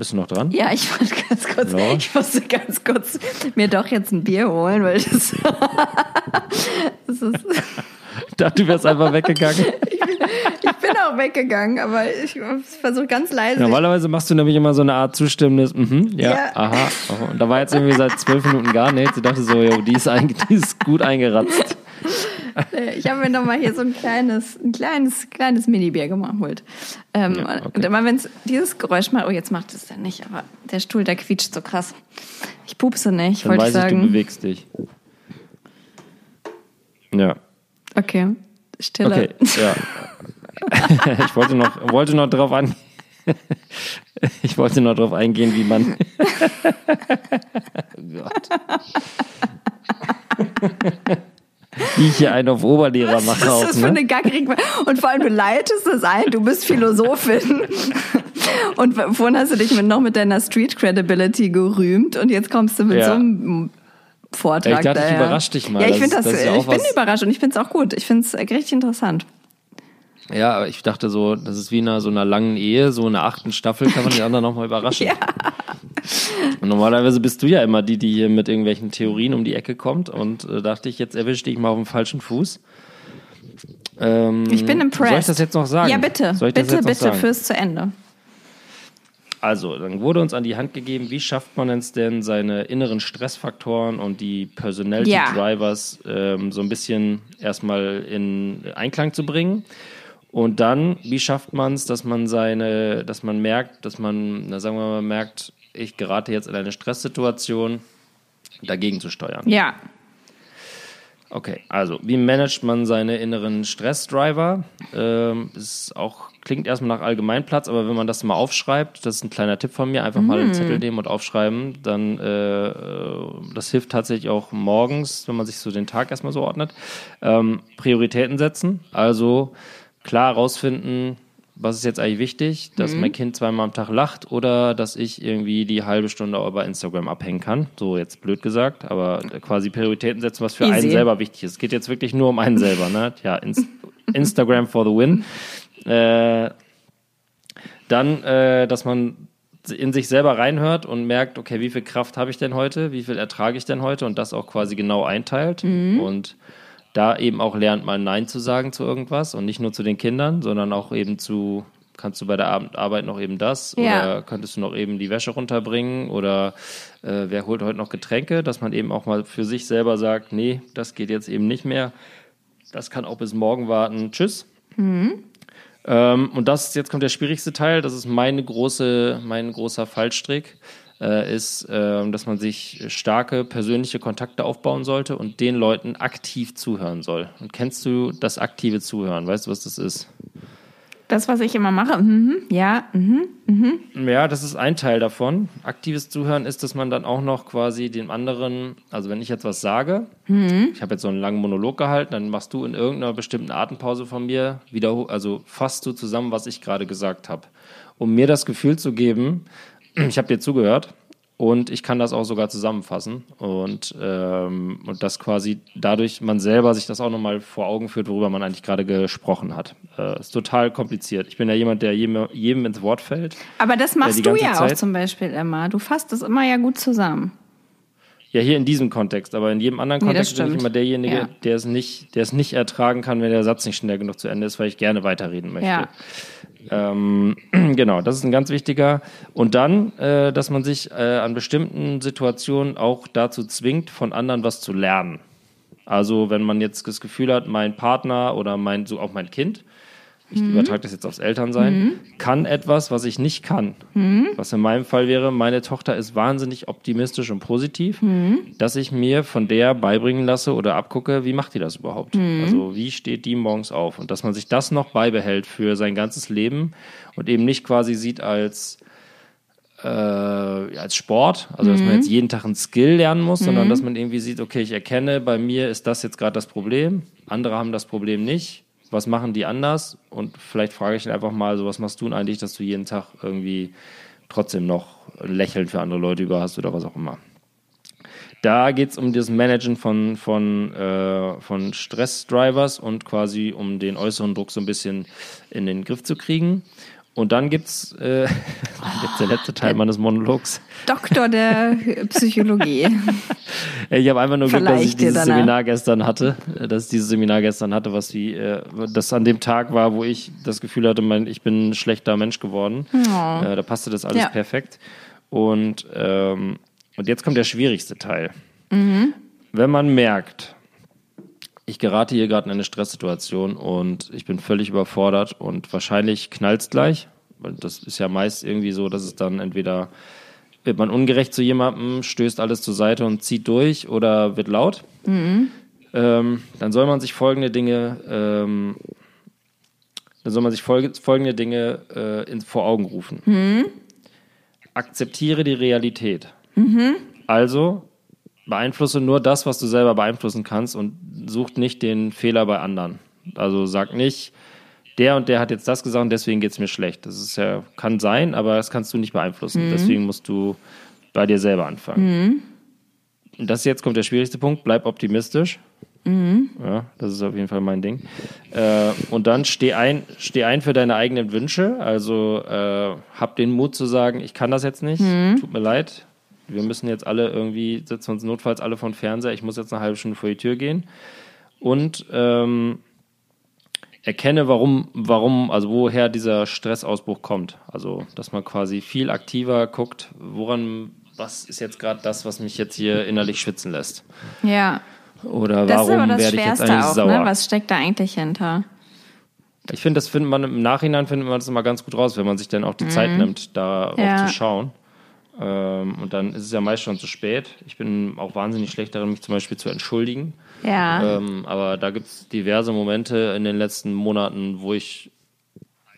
Bist du noch dran? Ja, ich wollte ganz kurz, Ja. ich musste ganz kurz mir doch jetzt ein Bier holen, weil das, das ist, Ich dachte, du wärst einfach weggegangen. ich bin auch weggegangen, aber ich versuche ganz leise. Normalerweise machst du nämlich immer so eine Art zustimmendes, mhm, ja, Ja. aha. Und da war jetzt irgendwie seit zwölf Minuten gar nichts. Ich dachte so, jo, die ist, einge- die ist gut eingeratzt. Ich habe mir noch mal hier so ein kleines, ein kleines, kleines Mini-Bier geholt. Ähm, Ja, okay. Und immer wenn es dieses Geräusch macht, oh, jetzt macht es ja nicht, aber der Stuhl, der quietscht so krass. Ich pupse nicht, wollte ich ich, du sagen. bewegst dich. Ja, okay, Stille. okay, ja. ich wollte noch, wollte noch drauf an. Ich wollte noch drauf eingehen, wie man. oh Gott. Wie ich hier einen auf Oberlehrer mache Was auch, ist das für ne? eine gackerige Und vor allem, du leitest es ein, du bist Philosophin. Und vorhin hast du dich mit, noch mit deiner Street Credibility gerühmt und jetzt kommst du mit Ja. so einem Vortrag ich dachte, ich daher. überrasch dich mal. Ja, ich Das das, das auch ich bin was- überrascht und ich finde es auch gut. Ich finde es richtig interessant. Ja, aber ich dachte so, das ist wie in einer, so einer langen Ehe, so in der achten Staffel kann man den anderen nochmal überraschen. Ja. Normalerweise bist du ja immer die, die hier mit irgendwelchen Theorien um die Ecke kommt und äh, dachte ich, jetzt erwische dich mal auf dem falschen Fuß. Ähm, Ich bin impressed. Soll ich das jetzt noch sagen? Ja, bitte. Bitte, bitte, fürs zu Ende. Also, dann wurde uns an die Hand gegeben, wie schafft man es denn, seine inneren Stressfaktoren und die Personality Ja. Drivers ähm, so ein bisschen erstmal in Einklang zu bringen. Und dann, wie schafft man es, dass man seine, dass man merkt, dass man, na, sagen wir mal, merkt, ich gerate jetzt in eine Stresssituation, dagegen zu steuern. Ja. Okay, also wie managt man seine inneren Stressdriver? Ähm, ist auch klingt erstmal nach Allgemeinplatz, aber wenn man das mal aufschreibt, das ist ein kleiner Tipp von mir, einfach mal einen Zettel nehmen und aufschreiben, dann äh, äh, das hilft tatsächlich auch morgens, wenn man sich so den Tag erstmal so ordnet. Ähm, Prioritäten setzen, also klar rausfinden, was ist jetzt eigentlich wichtig, dass mein Kind zweimal am Tag lacht oder dass ich irgendwie die halbe Stunde bei Instagram abhängen kann. So jetzt blöd gesagt, aber quasi Prioritäten setzen, was für Easy. einen selber wichtig ist. Es geht jetzt wirklich nur um einen selber, ne? Ja, Inst Instagram for the win. Äh, dann, äh, dass man in sich selber reinhört und merkt, okay, wie viel Kraft habe ich denn heute, wie viel ertrage ich denn heute und das auch quasi genau einteilt und da eben auch lernt, mal Nein zu sagen zu irgendwas und nicht nur zu den Kindern, sondern auch eben zu, kannst du bei der Arbeit noch eben das Ja. oder könntest du noch eben die Wäsche runterbringen oder äh, wer holt heute noch Getränke, dass man eben auch mal für sich selber sagt, nee, das geht jetzt eben nicht mehr, das kann auch bis morgen warten, tschüss. Ähm, und das, jetzt kommt der schwierigste Teil, das ist meine große, mein großer Fallstrick, äh, ist, ähm, dass man sich starke persönliche Kontakte aufbauen sollte und den Leuten aktiv zuhören soll. Und kennst du das aktive Zuhören? Weißt du, was das ist? Das, was ich immer mache, mhm, ja, mhm. Ja, das ist ein Teil davon. Aktives Zuhören ist, dass man dann auch noch quasi dem anderen, also wenn ich jetzt was sage, ich habe jetzt so einen langen Monolog gehalten, dann machst du in irgendeiner bestimmten Atempause von mir wieder, also fasst du zusammen, was ich gerade gesagt habe, um mir das Gefühl zu geben, ich habe dir zugehört und ich kann das auch sogar zusammenfassen und, ähm, und das quasi dadurch man selber sich das auch nochmal vor Augen führt, worüber man eigentlich gerade gesprochen hat. Äh, ist total kompliziert. Ich bin ja jemand, der jedem, jedem ins Wort fällt. Aber das machst du ja auch Zeit- zum Beispiel immer. Du fasst es immer ja gut zusammen. Ja, hier in diesem Kontext, aber in jedem anderen Nee, das Kontext bin ich immer derjenige, Ja. der es nicht, der es nicht ertragen kann, wenn der Satz nicht schnell genug zu Ende ist, weil ich gerne weiterreden möchte. Ja. Ähm, genau, das ist ein ganz wichtiger. Und dann, äh, dass man sich äh, an bestimmten Situationen auch dazu zwingt, von anderen was zu lernen. Also wenn man jetzt das Gefühl hat, mein Partner oder mein, so auch mein Kind, ich übertrage das jetzt aufs Elternsein, kann etwas, was ich nicht kann. Was in meinem Fall wäre, meine Tochter ist wahnsinnig optimistisch und positiv, dass ich mir von der beibringen lasse oder abgucke, wie macht die das überhaupt? Also wie steht die morgens auf? Und dass man sich das noch beibehält für sein ganzes Leben und eben nicht quasi sieht als äh, als Sport, also dass man jetzt jeden Tag einen Skill lernen muss, sondern dass man irgendwie sieht, okay, ich erkenne, bei mir ist das jetzt gerade das Problem, andere haben das Problem nicht. Was machen die anders? Und vielleicht frage ich ihn einfach mal, so was machst du eigentlich, dass du jeden Tag irgendwie trotzdem noch Lächeln für andere Leute über hast oder was auch immer. Da geht es um das Managen von, von, äh, von Stressdrivers und quasi um den äußeren Druck so ein bisschen in den Griff zu kriegen. Und dann gibt's äh, jetzt der letzte Teil meines Monologs. Doktor der Psychologie. Ich habe einfach nur Glück, dass Verleih ich dieses danach. Seminar gestern hatte, äh, dass ich dieses Seminar gestern hatte, was wie äh, das an dem Tag war, wo ich das Gefühl hatte, mein, ich bin ein schlechter Mensch geworden. Äh, da passte das alles Ja. perfekt. Und ähm, und jetzt kommt der schwierigste Teil. Mhm. Wenn man merkt, ich gerate hier gerade in eine Stresssituation und ich bin völlig überfordert und wahrscheinlich knallt's gleich, weil das ist ja meist irgendwie so, dass es dann entweder wird man ungerecht zu jemandem, stößt alles zur Seite und zieht durch oder wird laut. Ähm, dann soll man sich folgende Dinge, ähm, dann soll man sich folge, folgende Dinge äh, in, vor Augen rufen. Akzeptiere die Realität. Also beeinflusse nur das, was du selber beeinflussen kannst und such nicht den Fehler bei anderen. Also sag nicht, der und der hat jetzt das gesagt und deswegen geht es mir schlecht. Das ist ja, kann sein, aber das kannst du nicht beeinflussen. Deswegen musst du bei dir selber anfangen. Und das jetzt kommt der schwierigste Punkt, bleib optimistisch. Ja, das ist auf jeden Fall mein Ding. Äh, und dann steh ein, steh ein für deine eigenen Wünsche. Also äh, hab den Mut zu sagen, ich kann das jetzt nicht, tut mir leid. Wir müssen jetzt alle irgendwie, setzen uns notfalls alle von Fernseher, ich muss jetzt eine halbe Stunde vor die Tür gehen. Und ähm, erkenne, warum, warum, also woher dieser Stressausbruch kommt. Also, dass man quasi viel aktiver guckt, woran, was ist jetzt gerade das, was mich jetzt hier innerlich schwitzen lässt. Ja. Oder Das ist warum werde ich jetzt Schwerste eigentlich auch, sauer? ne? Was steckt da eigentlich hinter? Ich finde, das findet man im Nachhinein findet man das immer ganz gut raus, wenn man sich dann auch die Zeit nimmt, da Ja. auch zu schauen. Ähm, und dann ist es ja meist schon zu spät. Ich bin auch wahnsinnig schlecht darin, mich zum Beispiel zu entschuldigen. Ja. Ähm, aber da gibt es diverse Momente in den letzten Monaten, wo ich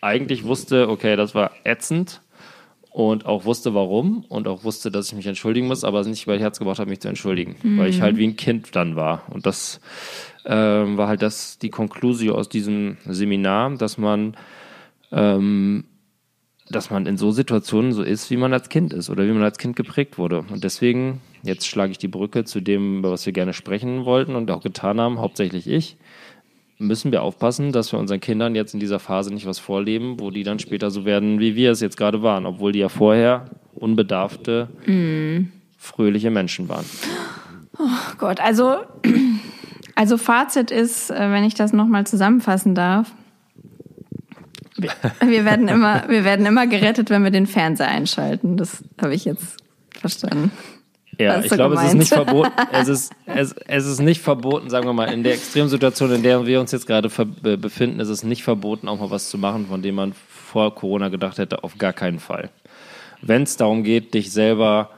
eigentlich wusste, okay, das war ätzend und auch wusste warum und auch wusste, dass ich mich entschuldigen muss, aber es nicht über Herz gebracht habe, mich zu entschuldigen, weil ich halt wie ein Kind dann war. Und das ähm, war halt das die Konklusio aus diesem Seminar, dass man ähm, dass man in so Situationen so ist, wie man als Kind ist oder wie man als Kind geprägt wurde. Und deswegen, jetzt schlage ich die Brücke zu dem, über was wir gerne sprechen wollten und auch getan haben, hauptsächlich ich, müssen wir aufpassen, dass wir unseren Kindern jetzt in dieser Phase nicht was vorleben, wo die dann später so werden, wie wir es jetzt gerade waren, obwohl die ja vorher unbedarfte, fröhliche Menschen waren. Oh Gott, also, also Fazit ist, äh, wenn ich das nochmal zusammenfassen darf, wir, werden immer, wir werden immer gerettet, wenn wir den Fernseher einschalten. Das habe ich jetzt verstanden. Ja, ich du glaube, es ist gemeint. nicht verboten. Es ist, es, es ist nicht verboten, sagen wir mal, in der Extremsituation, in der wir uns jetzt gerade befinden, ist es nicht verboten, auch mal was zu machen, von dem man vor Corona gedacht hätte, auf gar keinen Fall. Wenn es darum geht, dich selber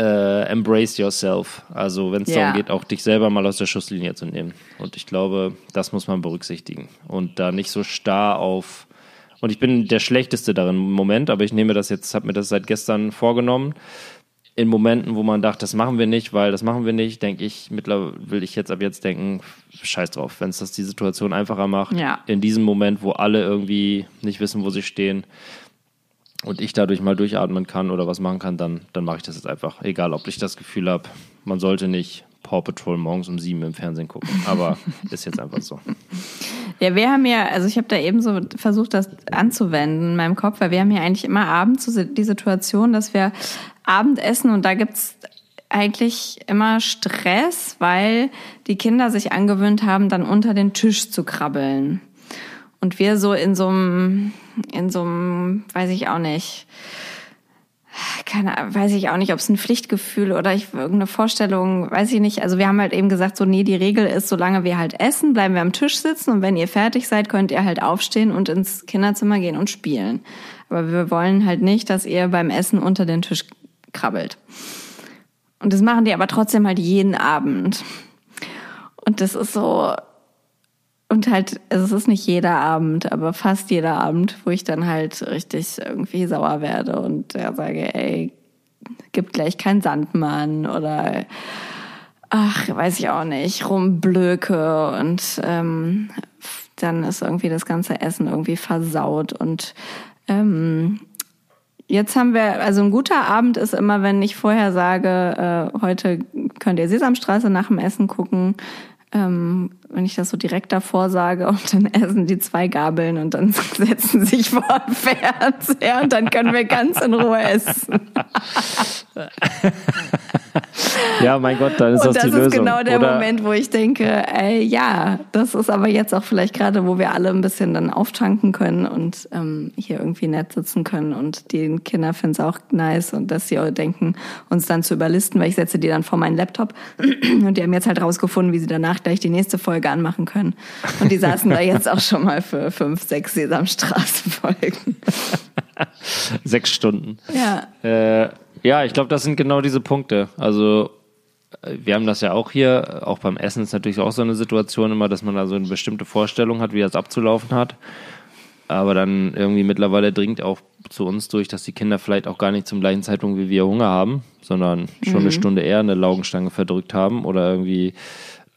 äh, embrace yourself, also wenn es Ja. darum geht, auch dich selber mal aus der Schusslinie zu nehmen. Und ich glaube, das muss man berücksichtigen und da nicht so starr auf und ich bin der Schlechteste darin im Moment, aber ich nehme das jetzt, habe mir das seit gestern vorgenommen. In Momenten, wo man dachte, das machen wir nicht, weil das machen wir nicht, denke ich, mittlerweile will ich jetzt ab jetzt denken, scheiß drauf, wenn es das die Situation einfacher macht. Ja. In diesem Moment, wo alle irgendwie nicht wissen, wo sie stehen und ich dadurch mal durchatmen kann oder was machen kann, dann, dann mache ich das jetzt einfach. Egal, ob ich das Gefühl habe, man sollte nicht Paw Patrol morgens um sieben im Fernsehen gucken. Aber ist jetzt einfach so. Ja, wir haben ja, also ich habe da eben so versucht, das anzuwenden in meinem Kopf, weil wir haben ja eigentlich immer abends so die Situation, dass wir Abendessen und da gibt's eigentlich immer Stress, weil die Kinder sich angewöhnt haben, dann unter den Tisch zu krabbeln. Und wir so in so einem, in so einem, weiß ich auch nicht, keine, weiß ich auch nicht, ob es ein Pflichtgefühl oder ich irgendeine Vorstellung, weiß ich nicht. Also wir haben halt eben gesagt, so nee, die Regel ist, solange wir halt essen, bleiben wir am Tisch sitzen und wenn ihr fertig seid, könnt ihr halt aufstehen und ins Kinderzimmer gehen und spielen. Aber wir wollen halt nicht, dass ihr beim Essen unter den Tisch krabbelt. Und das machen die aber trotzdem halt jeden Abend. Und das ist so, und halt, es ist nicht jeder Abend, aber fast jeder Abend, wo ich dann halt richtig irgendwie sauer werde und ja, sage, ey, gibt gleich keinen Sandmann oder ach, weiß ich auch nicht, rumblöke und ähm, dann ist irgendwie das ganze Essen irgendwie versaut und ähm, Jetzt haben wir, also ein guter Abend ist immer, wenn ich vorher sage, äh, heute könnt ihr Sesamstraße nach dem Essen gucken. Ähm, wenn ich das so direkt davor sage und dann essen die zwei Gabeln und dann setzen sich vor den Fernseher und dann können wir ganz in Ruhe essen. Ja, mein Gott, dann ist Und das das die ist Lösung. genau der Oder Moment, wo ich denke, ey, ja, das ist aber jetzt auch vielleicht gerade, wo wir alle ein bisschen dann auftanken können und ähm, hier irgendwie nett sitzen können und die Kinder finden es auch nice und dass sie auch denken, uns dann zu überlisten, weil ich setze die dann vor meinen Laptop und die haben jetzt halt rausgefunden, wie sie danach gleich die nächste Folge anmachen können. Und die saßen da jetzt auch schon mal für fünf, sechs Sesamstraße-Folgen. sechs Stunden. Ja. Äh, ja, ich glaube, das sind genau diese Punkte. Also äh, wir haben das ja auch hier, auch beim Essen ist natürlich auch so eine Situation immer, dass man da so eine bestimmte Vorstellung hat, wie das abzulaufen hat. Aber dann irgendwie mittlerweile dringt auch zu uns durch, dass die Kinder vielleicht auch gar nicht zum gleichen Zeitpunkt wie wir Hunger haben, sondern schon eine Stunde eher eine Laugenstange verdrückt haben oder irgendwie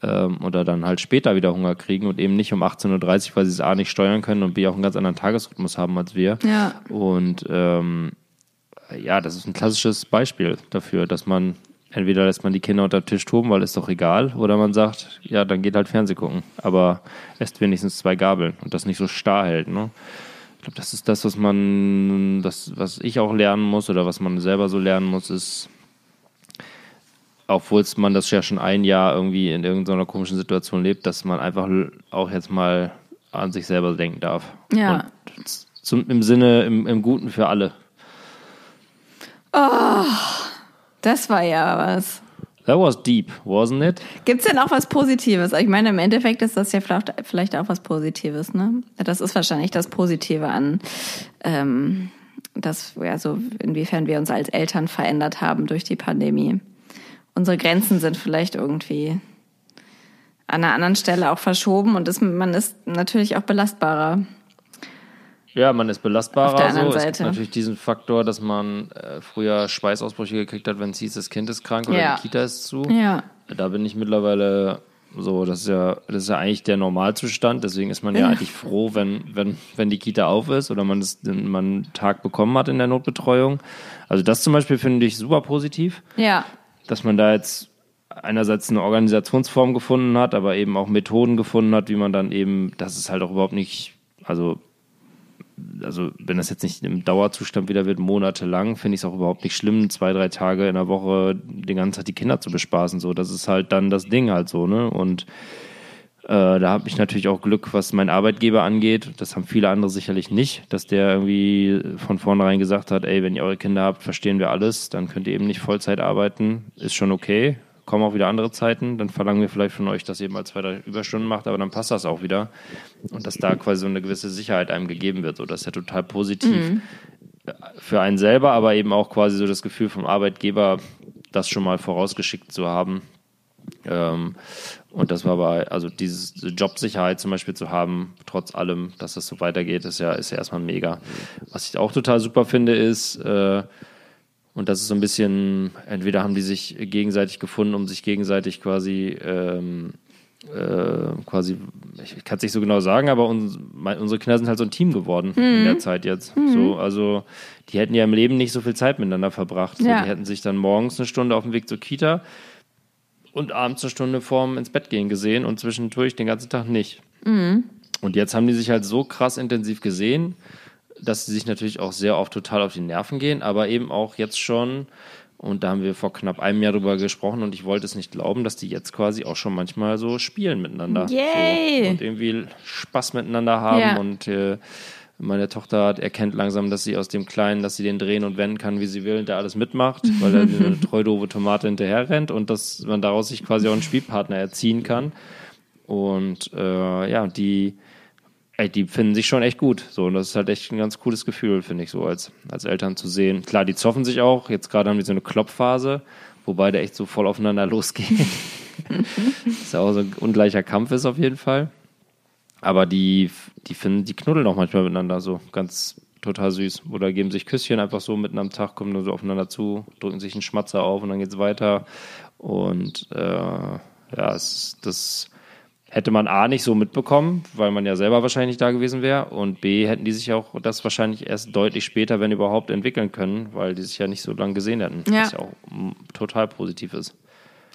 ähm, oder dann halt später wieder Hunger kriegen und eben nicht um 18.30 Uhr, weil sie es A nicht steuern können und B auch einen ganz anderen Tagesrhythmus haben als wir. Ja. Und ähm, ja, das ist ein klassisches Beispiel dafür, dass man entweder lässt man die Kinder unter den Tisch toben, weil ist doch egal, oder man sagt, ja, dann geht halt Fernseh gucken, aber esst wenigstens zwei Gabeln und das nicht so starr hält. Ne? Ich glaube, das ist das, was man, das, was ich auch lernen muss oder was man selber so lernen muss, ist, obwohl man das ja schon ein Jahr irgendwie in irgendeiner komischen Situation lebt, dass man einfach auch jetzt mal an sich selber denken darf. Ja. Und zum, im Sinne, im, im Guten für alle. Das war ja was. That was deep, wasn't it? Gibt's denn auch was Positives? Ich meine, im Endeffekt ist das ja vielleicht, vielleicht auch was Positives, ne? Das ist wahrscheinlich das Positive an, ähm, das, also inwiefern wir uns als Eltern verändert haben durch die Pandemie. Unsere Grenzen sind vielleicht irgendwie an einer anderen Stelle auch verschoben und ist, man ist natürlich auch belastbarer. Ja, man ist belastbarer. Auf der anderen so. Es Seite. gibt natürlich diesen Faktor, dass man äh, früher Schweißausbrüche gekriegt hat, wenn es hieß, das Kind ist krank oder Ja. die Kita ist zu. Ja. Da bin ich mittlerweile so, das ist ja, das ist ja eigentlich der Normalzustand. Deswegen ist man ja, Ja. eigentlich froh, wenn, wenn, wenn die Kita auf ist oder man, das, man einen Tag bekommen hat in der Notbetreuung. Also das zum Beispiel finde ich super positiv, Ja. Dass man da jetzt einerseits eine Organisationsform gefunden hat, aber eben auch Methoden gefunden hat, wie man dann eben, dass es halt auch überhaupt nicht, also also wenn das jetzt nicht im Dauerzustand wieder wird, monatelang, finde ich es auch überhaupt nicht schlimm, zwei, drei Tage in der Woche den ganzen Tag die Kinder zu bespaßen. So, das ist halt dann das Ding halt so, ne? Und äh, da habe ich natürlich auch Glück, was meinen Arbeitgeber angeht. Das haben viele andere sicherlich nicht, dass der irgendwie von vornherein gesagt hat, ey, wenn ihr eure Kinder habt, verstehen wir alles, dann könnt ihr eben nicht Vollzeit arbeiten. Ist schon okay. Kommen auch wieder andere Zeiten, dann verlangen wir vielleicht von euch, dass ihr mal zwei, drei Überstunden macht, aber dann passt das auch wieder. Und dass da quasi so eine gewisse Sicherheit einem gegeben wird. So, das ist ja total positiv für einen selber, aber eben auch quasi so das Gefühl vom Arbeitgeber, das schon mal vorausgeschickt zu haben. Ähm, und das war bei, also diese Jobsicherheit zum Beispiel zu haben, trotz allem, dass das so weitergeht, ist ja, ist ja erstmal mega. Was ich auch total super finde, ist, äh, und das ist so ein bisschen, entweder haben die sich gegenseitig gefunden, um sich gegenseitig quasi, ähm, äh, quasi, ich kann es nicht so genau sagen, aber uns, mein, unsere Kinder sind halt so ein Team geworden in der Zeit jetzt. So, also die hätten ja im Leben nicht so viel Zeit miteinander verbracht. So, Ja. Die hätten sich dann morgens eine Stunde auf dem Weg zur Kita und abends eine Stunde vorm ins Bett gehen gesehen und zwischendurch den ganzen Tag nicht. Und jetzt haben die sich halt so krass intensiv gesehen, dass sie sich natürlich auch sehr oft total auf die Nerven gehen, aber eben auch jetzt schon, und da haben wir vor knapp einem Jahr drüber gesprochen und ich wollte es nicht glauben, dass die jetzt quasi auch schon manchmal so spielen miteinander. Yay! So, und irgendwie Spaß miteinander haben Ja. und äh, meine Tochter hat, erkennt langsam, dass sie aus dem Kleinen, dass sie den drehen und wenden kann, wie sie will, und der alles mitmacht, weil er wie eine treu doofe Tomate hinterher rennt und dass man daraus sich quasi auch einen Spielpartner erziehen kann. Und äh, ja, die, ey, die finden sich schon echt gut. So, und das ist halt echt ein ganz cooles Gefühl, finde ich, so als, als Eltern zu sehen. Klar, die zoffen sich auch. Jetzt gerade haben die so eine Klopfphase, wobei der echt so voll aufeinander losgeht. das ja auch so ein ungleicher Kampf ist auf jeden Fall. Aber die, die finden, die knuddeln auch manchmal miteinander so ganz total süß. Oder geben sich Küsschen einfach so mitten am Tag, kommen nur so aufeinander zu, drücken sich einen Schmatzer auf und dann geht's weiter. Und äh, ja, es, das hätte man A nicht so mitbekommen, weil man ja selber wahrscheinlich nicht da gewesen wäre. Und B hätten die sich auch das wahrscheinlich erst deutlich später, wenn überhaupt, entwickeln können, weil die sich ja nicht so lange gesehen hätten. Ja. Was ja auch total positiv ist.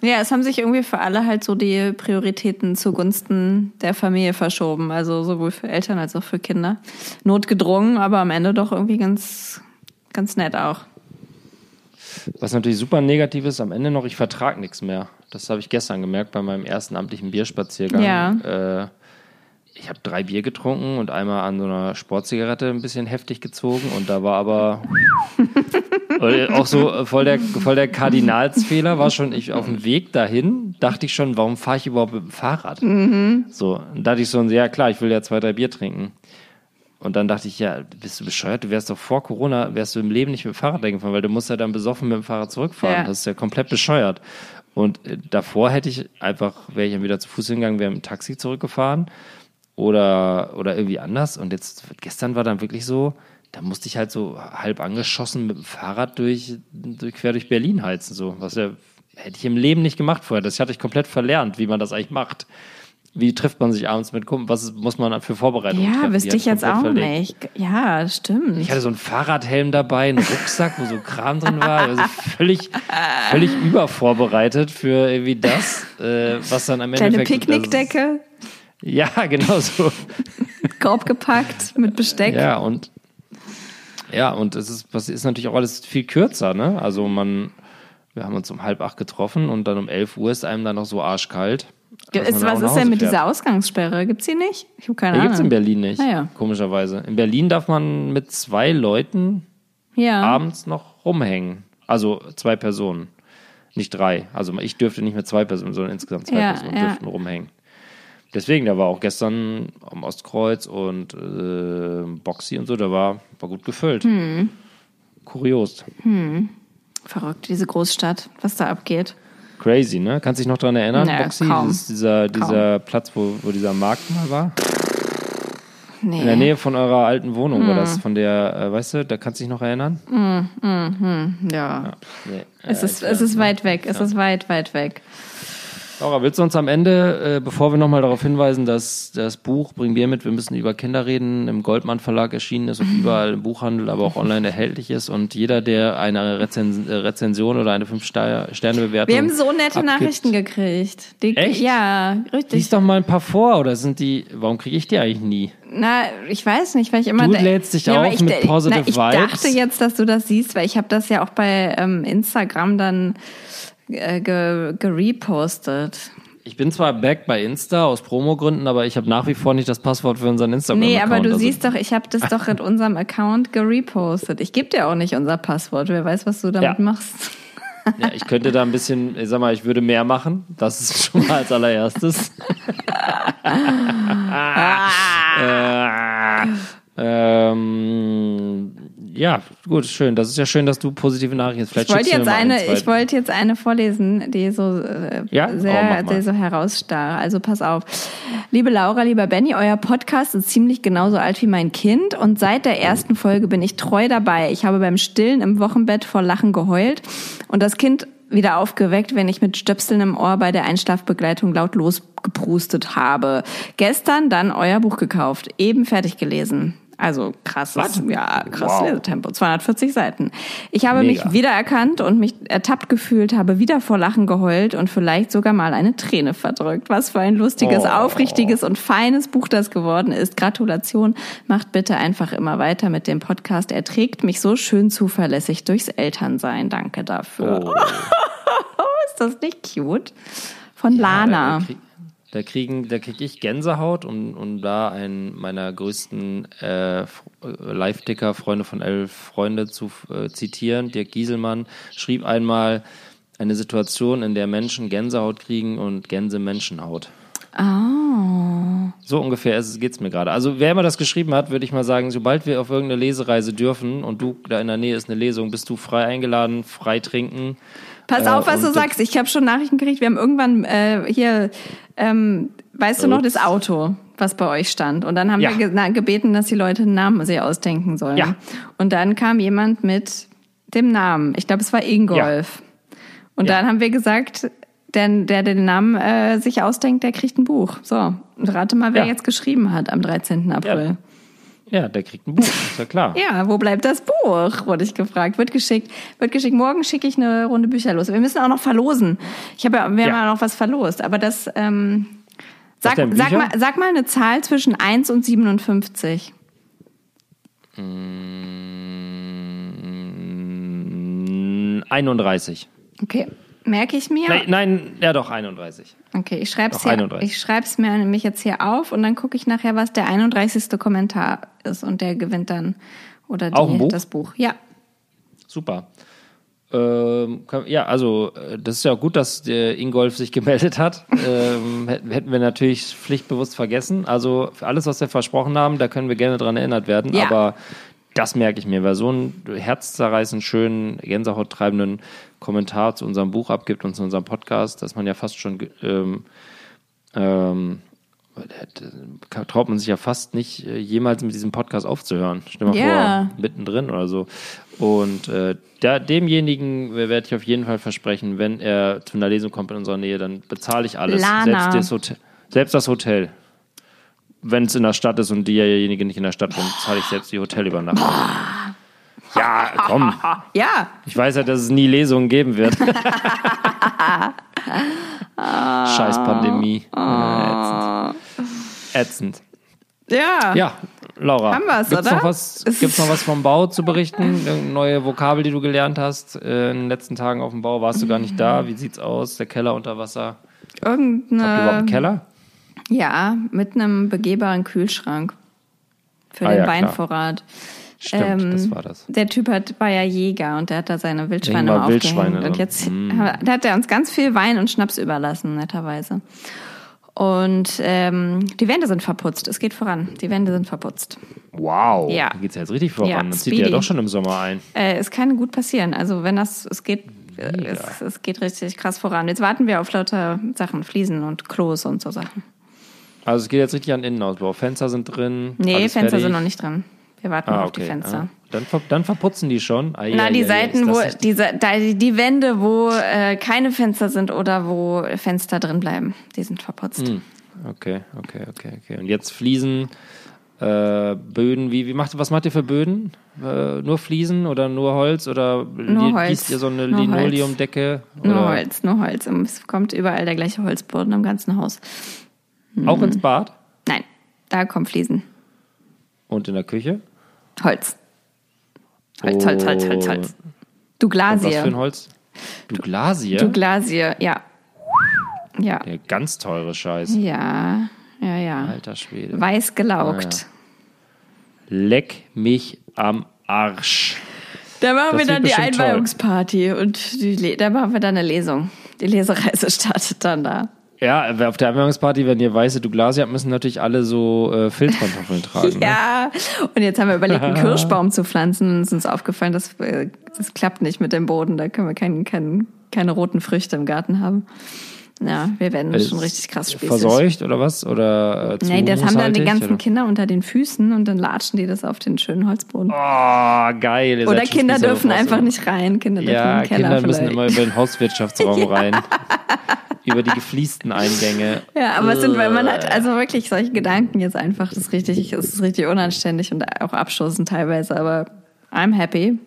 Ja, es haben sich irgendwie für alle halt so die Prioritäten zugunsten der Familie verschoben. Also sowohl für Eltern als auch für Kinder. Notgedrungen, aber am Ende doch irgendwie ganz, ganz nett auch. Was natürlich super negativ ist, am Ende noch, ich vertrage nichts mehr. Das habe ich gestern gemerkt bei meinem ersten amtlichen Bierspaziergang. Ja. Äh, ich habe drei Bier getrunken und einmal an so einer Sportzigarette ein bisschen heftig gezogen und da war aber auch so äh, voll der, voll der Kardinalsfehler, war schon ich auf dem Weg dahin, dachte ich schon, warum fahre ich überhaupt mit dem Fahrrad? So, und dachte ich so, ja klar, ich will ja zwei, drei Bier trinken. Und dann dachte ich, ja, bist du bescheuert? Du wärst doch vor Corona, wärst du im Leben nicht mit dem Fahrrad gefahren, weil du musst ja dann besoffen mit dem Fahrrad zurückfahren. Ja. Das ist ja komplett bescheuert. Und äh, davor hätte ich einfach, wäre ich dann wieder zu Fuß hingegangen, wäre mit dem Taxi zurückgefahren oder, oder irgendwie anders. Und jetzt, gestern war dann wirklich so, da musste ich halt so halb angeschossen mit dem Fahrrad durch, durch quer durch Berlin heizen, so. Was ja, hätte ich im Leben nicht gemacht vorher. Das hatte ich komplett verlernt, wie man das eigentlich macht. Wie trifft man sich abends mit Kumpel? Was muss man für Vorbereitungen Ja? Die wüsste ich jetzt auch verlegt. nicht. Ja, stimmt. Ich hatte so einen Fahrradhelm dabei, einen Rucksack, wo so Kram drin war. Also völlig, völlig übervorbereitet für irgendwie das, äh, was dann am Kleine Endeffekt. Picknickdecke, Das, ja, genau so. Korb gepackt mit Besteck. Ja, und ja, und es ist, was ist natürlich auch alles viel kürzer, ne? Also man, wir haben uns um halb acht getroffen und dann um elf Uhr ist einem dann noch so arschkalt. Ist, was ist denn mit fährt. dieser Ausgangssperre? Gibt's die nicht? Ich habe keine Die Ahnung. gibt's in Berlin nicht, Ah, ja. komischerweise. In Berlin darf man mit zwei Leuten Ja. abends noch rumhängen. Also zwei Personen, nicht drei. Also ich dürfte nicht mit zwei Personen, sondern insgesamt zwei Ja, Personen ja. dürften rumhängen. Deswegen, da war auch gestern am Ostkreuz und äh, Boxy und so, da war, war gut gefüllt. Hm. kurios. Verrückt, diese Großstadt, was da abgeht. Crazy, ne? Kannst du dich noch daran erinnern, Nee, Boxy? kaum. Dieser dieser Platz, wo, wo dieser Markt mal war? Nee. In der Nähe von eurer alten Wohnung war das, von der, äh, weißt du, da kannst du dich noch erinnern? Ja. Nee. Es Äh, ist, es ist weit weg, es ist weit, weit weg. Laura, willst du uns am Ende, äh, bevor wir nochmal darauf hinweisen, dass das Buch Bring Bier mit, wir müssen über Kinder reden, im Goldmann Verlag erschienen ist und überall im Buchhandel, aber auch online erhältlich ist und jeder, der eine Rezen äh, Rezension oder eine 5-Sterne-Bewertung Wir haben so nette abgibt, Nachrichten gekriegt. Die, Echt? Ja, richtig. Lies doch mal ein paar vor oder sind die, warum kriege ich die eigentlich nie? Na, ich weiß nicht, weil ich immer Du lädst dich aber auf ich, mit Positive na, ich Vibes. dachte jetzt, dass du das siehst, weil ich habe das ja auch bei ähm, Instagram dann äh, ge, gerepostet. Ich bin zwar back bei Insta aus Promogründen, aber ich habe nach wie vor nicht das Passwort für unseren instagram Nee, aber du also, siehst doch, ich habe das doch in unserem Account gerepostet. Ich gebe dir auch nicht unser Passwort. Wer weiß, was du damit Ja. machst. Ja, ich könnte da ein bisschen, ich sag mal, ich würde mehr machen. Das ist schon mal als allererstes. äh, ähm, ja, gut, schön. Das ist ja schön, dass du positive Nachrichten. Vielleicht Ich wollte jetzt eine, ich wollte jetzt eine vorlesen, die so äh, Ja? Oh, sehr, mal. die so herausstach. Also pass auf. Liebe Laura, lieber Benny, euer Podcast ist ziemlich genauso alt wie mein Kind und seit der ersten Folge bin ich treu dabei. Ich habe beim Stillen im Wochenbett vor Lachen geheult und das Kind wieder aufgeweckt, wenn ich mit Stöpseln im Ohr bei der Einschlafbegleitung laut losgeprustet habe. Gestern dann euer Buch gekauft, eben fertig gelesen. Also krasses, ja, krasses Wow. Lesetempo, 240 Seiten. Ich habe Mega. mich wiedererkannt und mich ertappt gefühlt, habe wieder vor Lachen geheult und vielleicht sogar mal eine Träne verdrückt. Was für ein lustiges, Oh. aufrichtiges und feines Buch das geworden ist. Gratulation. Macht bitte einfach immer weiter mit dem Podcast. Er trägt mich so schön zuverlässig durchs Elternsein. Danke dafür. Oh. Ist das nicht cute? Von Lana. Da, krieg, da kriegen, da krieg ich Gänsehaut, um, um da einen meiner größten äh, äh, Live-Ticker, Freunde von elf Freunde zu äh, zitieren. Dirk Gieselmann schrieb einmal eine Situation, in der Menschen Gänsehaut kriegen und Gänse Menschenhaut. Oh. So ungefähr ist es, geht's mir gerade. Also wer immer das geschrieben hat, würde ich mal sagen, sobald wir auf irgendeine Lesereise dürfen und du da in der Nähe ist eine Lesung, bist du frei eingeladen, frei trinken. Pass Äh, auf, was du und- sagst. Ich habe schon Nachrichten gekriegt. Wir haben irgendwann äh, hier, ähm, weißt du noch, das Auto, was bei euch stand. Und dann haben Ja. wir ge gebeten, dass die Leute einen Namen sich ausdenken sollen. Ja. Und dann kam jemand mit dem Namen. Ich glaube, es war Ingolf. Und Ja. dann haben wir gesagt, der, der den Namen äh, sich ausdenkt, der kriegt ein Buch. So, und rate mal, wer Ja. jetzt geschrieben hat am 13. April. Ja, der kriegt ein Buch, ist ja klar. Ja, wo bleibt das Buch? Wurde ich gefragt. Wird geschickt. Wird geschickt. Morgen schicke ich eine Runde Bücher los. Wir müssen auch noch verlosen. Ich habe ja, wir haben Ja. ja noch was verlost. Aber das, ähm, sag, sag, mal, sag mal eine Zahl zwischen 1 und 57. Mm, 31. Okay. Merke ich mir? Nein, nein, ja doch, 31. Okay, ich schreib's Doch, hier, 31. ich schreib's mir nämlich jetzt hier auf und dann gucke ich nachher, was der 31. Kommentar ist und der gewinnt dann oder die, Auch ein Buch? das Buch. Ja. Super. Ähm, ja, also äh, das ist ja gut, dass der Ingolf sich gemeldet hat. ähm, hätten wir natürlich pflichtbewusst vergessen. Also für alles, was wir versprochen haben, da können wir gerne dran erinnert werden. Ja. Aber das merke ich mir, wer so einen herzzerreißenden, schönen, gänsehauttreibenden Kommentar zu unserem Buch abgibt und zu unserem Podcast, dass man ja fast schon ähm, ähm, traut man sich ja fast nicht, äh, jemals mit diesem Podcast aufzuhören. Stell dir mal Ja. vor, mittendrin oder so. Und äh, da, demjenigen werde ich auf jeden Fall versprechen, wenn er zu einer Lesung kommt in unserer Nähe, dann bezahle ich alles. Lana. Selbst das Hotel. Selbst das Hotel. Wenn es in der Stadt ist und diejenige nicht in der Stadt wohnt, zahle ich selbst die Hotelübernachtung. Ja, komm. Ja. Ich weiß ja, dass es nie Lesungen geben wird. Scheiß Pandemie. Ja, ätzend. ätzend. Ja. Ja, Laura. Haben wir's, gibt's oder? Noch was, Es gibt's noch was vom Bau zu berichten? Irgendeine neue Vokabel, die du gelernt hast? Äh, in den letzten Tagen auf dem Bau warst du gar nicht da. Wie sieht's aus? Der Keller unter Wasser? Habt ihr überhaupt einen Irgendeine. Keller? Ja, mit einem begehbaren Kühlschrank. Für Ah, den ja. Weinvorrat. Stimmt, Ähm, das war das. Der Typ hat, war ja Jäger und der hat da seine Wildschweine mal Wildschweine aufgehängt. Und jetzt Mm. da hat er uns ganz viel Wein und Schnaps überlassen, netterweise. Und ähm, die Wände sind verputzt. Es geht voran. Die Wände sind verputzt. Wow. Ja. Da geht's ja jetzt richtig voran. Ja, das zieht ja doch schon im Sommer ein. Äh, es kann gut passieren. Also wenn das, es geht, äh, es, es geht richtig krass voran. Jetzt warten wir auf lauter Sachen, Fliesen und Klos und so Sachen. Also es geht jetzt richtig an Innenausbau. Fenster sind drin. Nee, Fenster fertig. sind noch nicht dran. Wir warten Ah, auf die okay. Fenster. Ah. Dann, ver dann verputzen die schon. Ai, Na, ai, die ai, Seiten, wo die, die, die Wände, wo äh, keine Fenster sind oder wo Fenster drin bleiben, die sind verputzt. Hm. Okay, okay, okay, okay. Und jetzt Fliesen, äh, Böden. Wie, wie macht, was macht ihr für Böden? Äh, nur Fliesen oder nur Holz? Oder li- Holz. gießt ihr so eine Nur Holz. Linoleumdecke? Nur Holz, nur Holz. Und Es kommt überall der gleiche Holzboden im ganzen Haus. Auch ins Bad? Nein, da kommen Fliesen. Und in der Küche? Holz. Holz, Holz, Holz, Holz, Holz. Du Und was für ein. Holz? Du Glasier? Du Glasier, ja. Ja. Der ganz teure Scheiß. Ja, ja, ja. Alter Schwede. Weiß gelaugt. Leck mich am Arsch. Da machen Das wir dann die bestimmt toll. Einweihungsparty und die, da machen wir dann eine Lesung. Die Lesereise startet dann da. Ja, auf der Anwendungsparty, wenn ihr weiße Douglasie habt, müssen natürlich alle so äh, Filzpantoffeln tragen. Ne? Ja, und jetzt haben wir überlegt, einen Kirschbaum zu pflanzen und es ist uns aufgefallen, dass äh, das klappt nicht mit dem Boden. Da können wir kein, kein, keine roten Früchte im Garten haben. Ja, wir werden Ist schon richtig krass spießig. Verseucht oder was? Oder äh, zu Nee, das haben dann die ganzen oder? Kinder unter den Füßen und dann latschen die das auf den schönen Holzboden. Oh, geil. Oder Kinder dürfen einfach nicht rein. Kinder dürfen Ja, im Keller Kinder müssen vielleicht. immer über den Hauswirtschaftsraum rein. Über die gefliesten Eingänge. Ja, aber es sind, weil man hat also wirklich solche Gedanken jetzt einfach, das ist richtig, das ist richtig unanständig und auch abstoßend teilweise, aber I'm happy.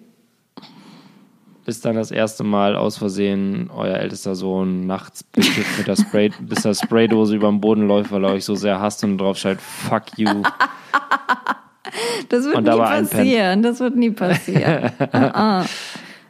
Bis dann das erste Mal aus Versehen euer ältester Sohn nachts mit der Spray, bis der Spraydose über den Boden läuft, weil er euch so sehr hasst und drauf schreit, fuck you. Das wird nie passieren, das wird nie passieren.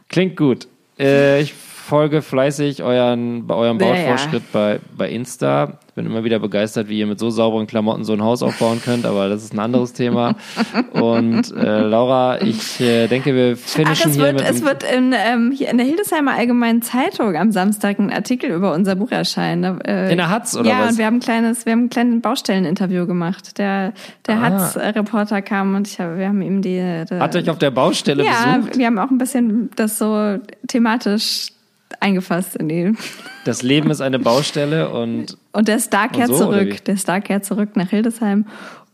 Klingt gut. Äh, ich folge fleißig euren, bei eurem Ja, ja. Baufortschritt bei, bei Insta. Bin immer wieder begeistert, wie ihr mit so sauberen Klamotten so ein Haus aufbauen könnt, aber das ist ein anderes Thema. Und äh, Laura, ich äh, denke, wir Ach, finishen es hier wird, mit es wird in, ähm, hier in der Hildesheimer Allgemeinen Zeitung am Samstag ein Artikel über unser Buch erscheinen. Äh, In der Hatz, oder ja, was? und wir haben ein kleines, wir haben ein kleines Baustelleninterview gemacht. Der, der Ah. Hatz-Reporter kam und ich habe, wir haben ihm die, die Hat euch auf der Baustelle ja, besucht? wir haben auch ein bisschen das so thematisch eingefasst in die. Das Leben ist eine Baustelle und Und der Star kehrt so, zurück. Der Star kehrt zurück nach Hildesheim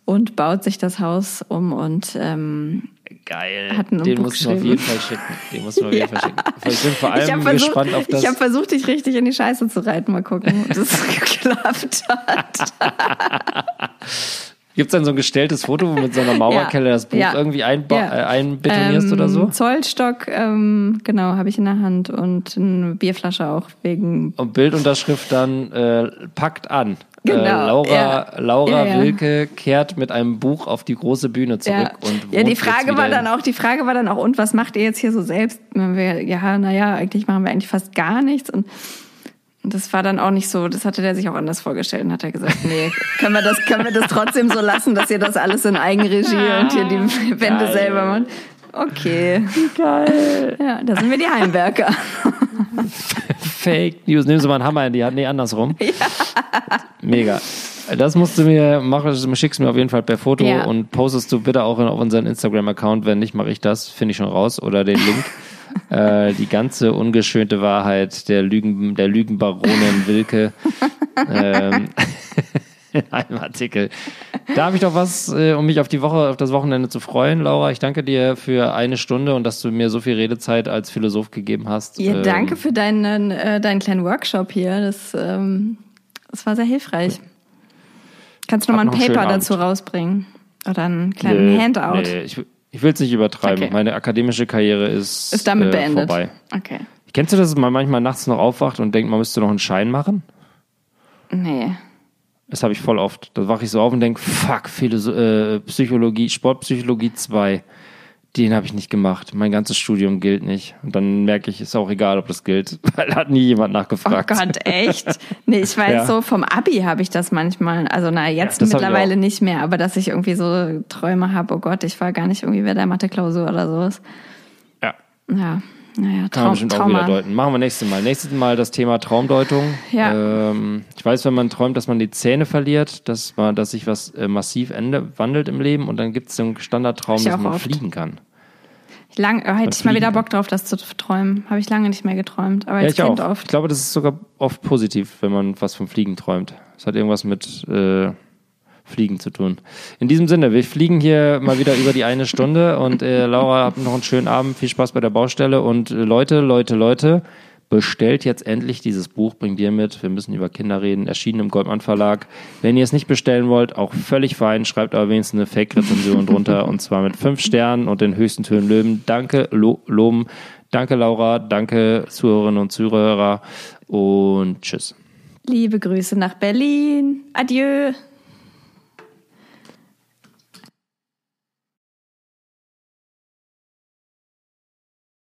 und baut sich das Haus um und ähm, geil. Hat ein Den musst du auf jeden Fall schicken. Den musst du auf jeden Fall schicken. Ich bin vor ich allem habe versucht, gespannt auf das. ich hab versucht, dich richtig in die Scheiße zu reiten. Mal gucken, ob das geklappt hat. Gibt es dann so ein gestelltes Foto, wo mit so einer Mauerkelle das Buch Ja. irgendwie einba Ja. äh, einbetonierst Ähm, oder so? Zollstock, ähm, genau, habe ich in der Hand und eine Bierflasche auch wegen. Und Bildunterschrift dann äh, packt an. Genau, äh, Laura, ja. Laura Ja, ja. Wilke kehrt mit einem Buch auf die große Bühne zurück. Ja, Und ja die Frage war dann auch, die Frage war dann auch, und was macht ihr jetzt hier so selbst? Ja, naja, eigentlich machen wir eigentlich fast gar nichts und das war dann auch nicht so, das hatte der sich auch anders vorgestellt und hat er gesagt, nee, können wir das, können wir das trotzdem so lassen, dass ihr das alles in Eigenregie und hier die Wände Geil. selber macht? Okay. Geil. Ja, da sind wir die Heimwerker. Fake News. Nehmen Sie mal einen Hammer in die Hand. Nee, andersrum. Mega. Das musst du mir machen, schickst mir auf jeden Fall per Foto Ja. und postest du bitte auch auf unseren Instagram-Account. Wenn nicht, mache ich das, finde ich schon raus. Oder den Link. Äh, die ganze ungeschönte Wahrheit der Lügen, der Lügenbaronin Wilke. ähm, in einem Artikel. Da habe ich doch was, äh, um mich auf die Woche, auf das Wochenende zu freuen, Laura. Ich danke dir für eine Stunde und dass du mir so viel Redezeit als Philosoph gegeben hast. Ja, Ähm, danke für deinen, äh, deinen kleinen Workshop hier. Das, ähm, das war sehr hilfreich. Kannst du nochmal ein Habt noch Paper dazu rausbringen? Oder einen kleinen Nee, Handout? Nee, ich, ich will es nicht übertreiben. Okay. Meine akademische Karriere ist, Ist damit äh, beendet. vorbei. Okay. Kennst du das, dass man manchmal nachts noch aufwacht und denkt, man müsste noch einen Schein machen? Nee. Das habe ich voll oft. Da wache ich so auf und denke, fuck, Philosoph äh, Psychologie, Sportpsychologie 2. Den habe ich nicht gemacht. Mein ganzes Studium gilt nicht. Und dann merke ich, ist auch egal, ob das gilt, weil hat nie jemand Oh nachgefragt. Gott, echt? Nee, ich weiß Ja. so, vom Abi habe ich das manchmal. Also na, jetzt ich mittlerweile nicht mehr, aber dass ich irgendwie so Träume habe, oh Gott, ich war gar nicht irgendwie bei der Mathe-Klausur oder sowas. Ja. Ja, Naja, Kann man Traum, bestimmt auch Trauma. wieder deuten. Machen wir nächstes Mal. Nächstes Mal das Thema Traumdeutung. Ja. Ähm, ich weiß, wenn man träumt, dass man die Zähne verliert, dass, man, dass sich was äh, massiv ende, wandelt im Leben und dann gibt es so einen Standardtraum, Ich dass auch man oft. fliegen kann. Lang, äh, hätte ich mal wieder Bock drauf, das zu träumen. Habe ich lange nicht mehr geträumt, aber Ja, als ich auch. Kind Ich oft. glaube, das ist sogar oft positiv, wenn man was vom Fliegen träumt. Es hat irgendwas mit äh, Fliegen zu tun. In diesem Sinne, wir fliegen hier mal wieder über die eine Stunde und äh, Laura, habt noch einen schönen Abend, viel Spaß bei der Baustelle und äh, Leute, Leute, Leute, bestellt jetzt endlich dieses Buch, bringt ihr mit. Wir müssen über Kinder reden, erschienen im Goldmann Verlag. Wenn ihr es nicht bestellen wollt, auch völlig fein, schreibt aber wenigstens eine Fake-Rezension drunter und zwar mit fünf Sternen und den höchsten Tönen Löwen. Danke, Lo Loben. Danke, Laura. Danke, Zuhörerinnen und Zuhörer. Und tschüss. Liebe Grüße nach Berlin. Adieu.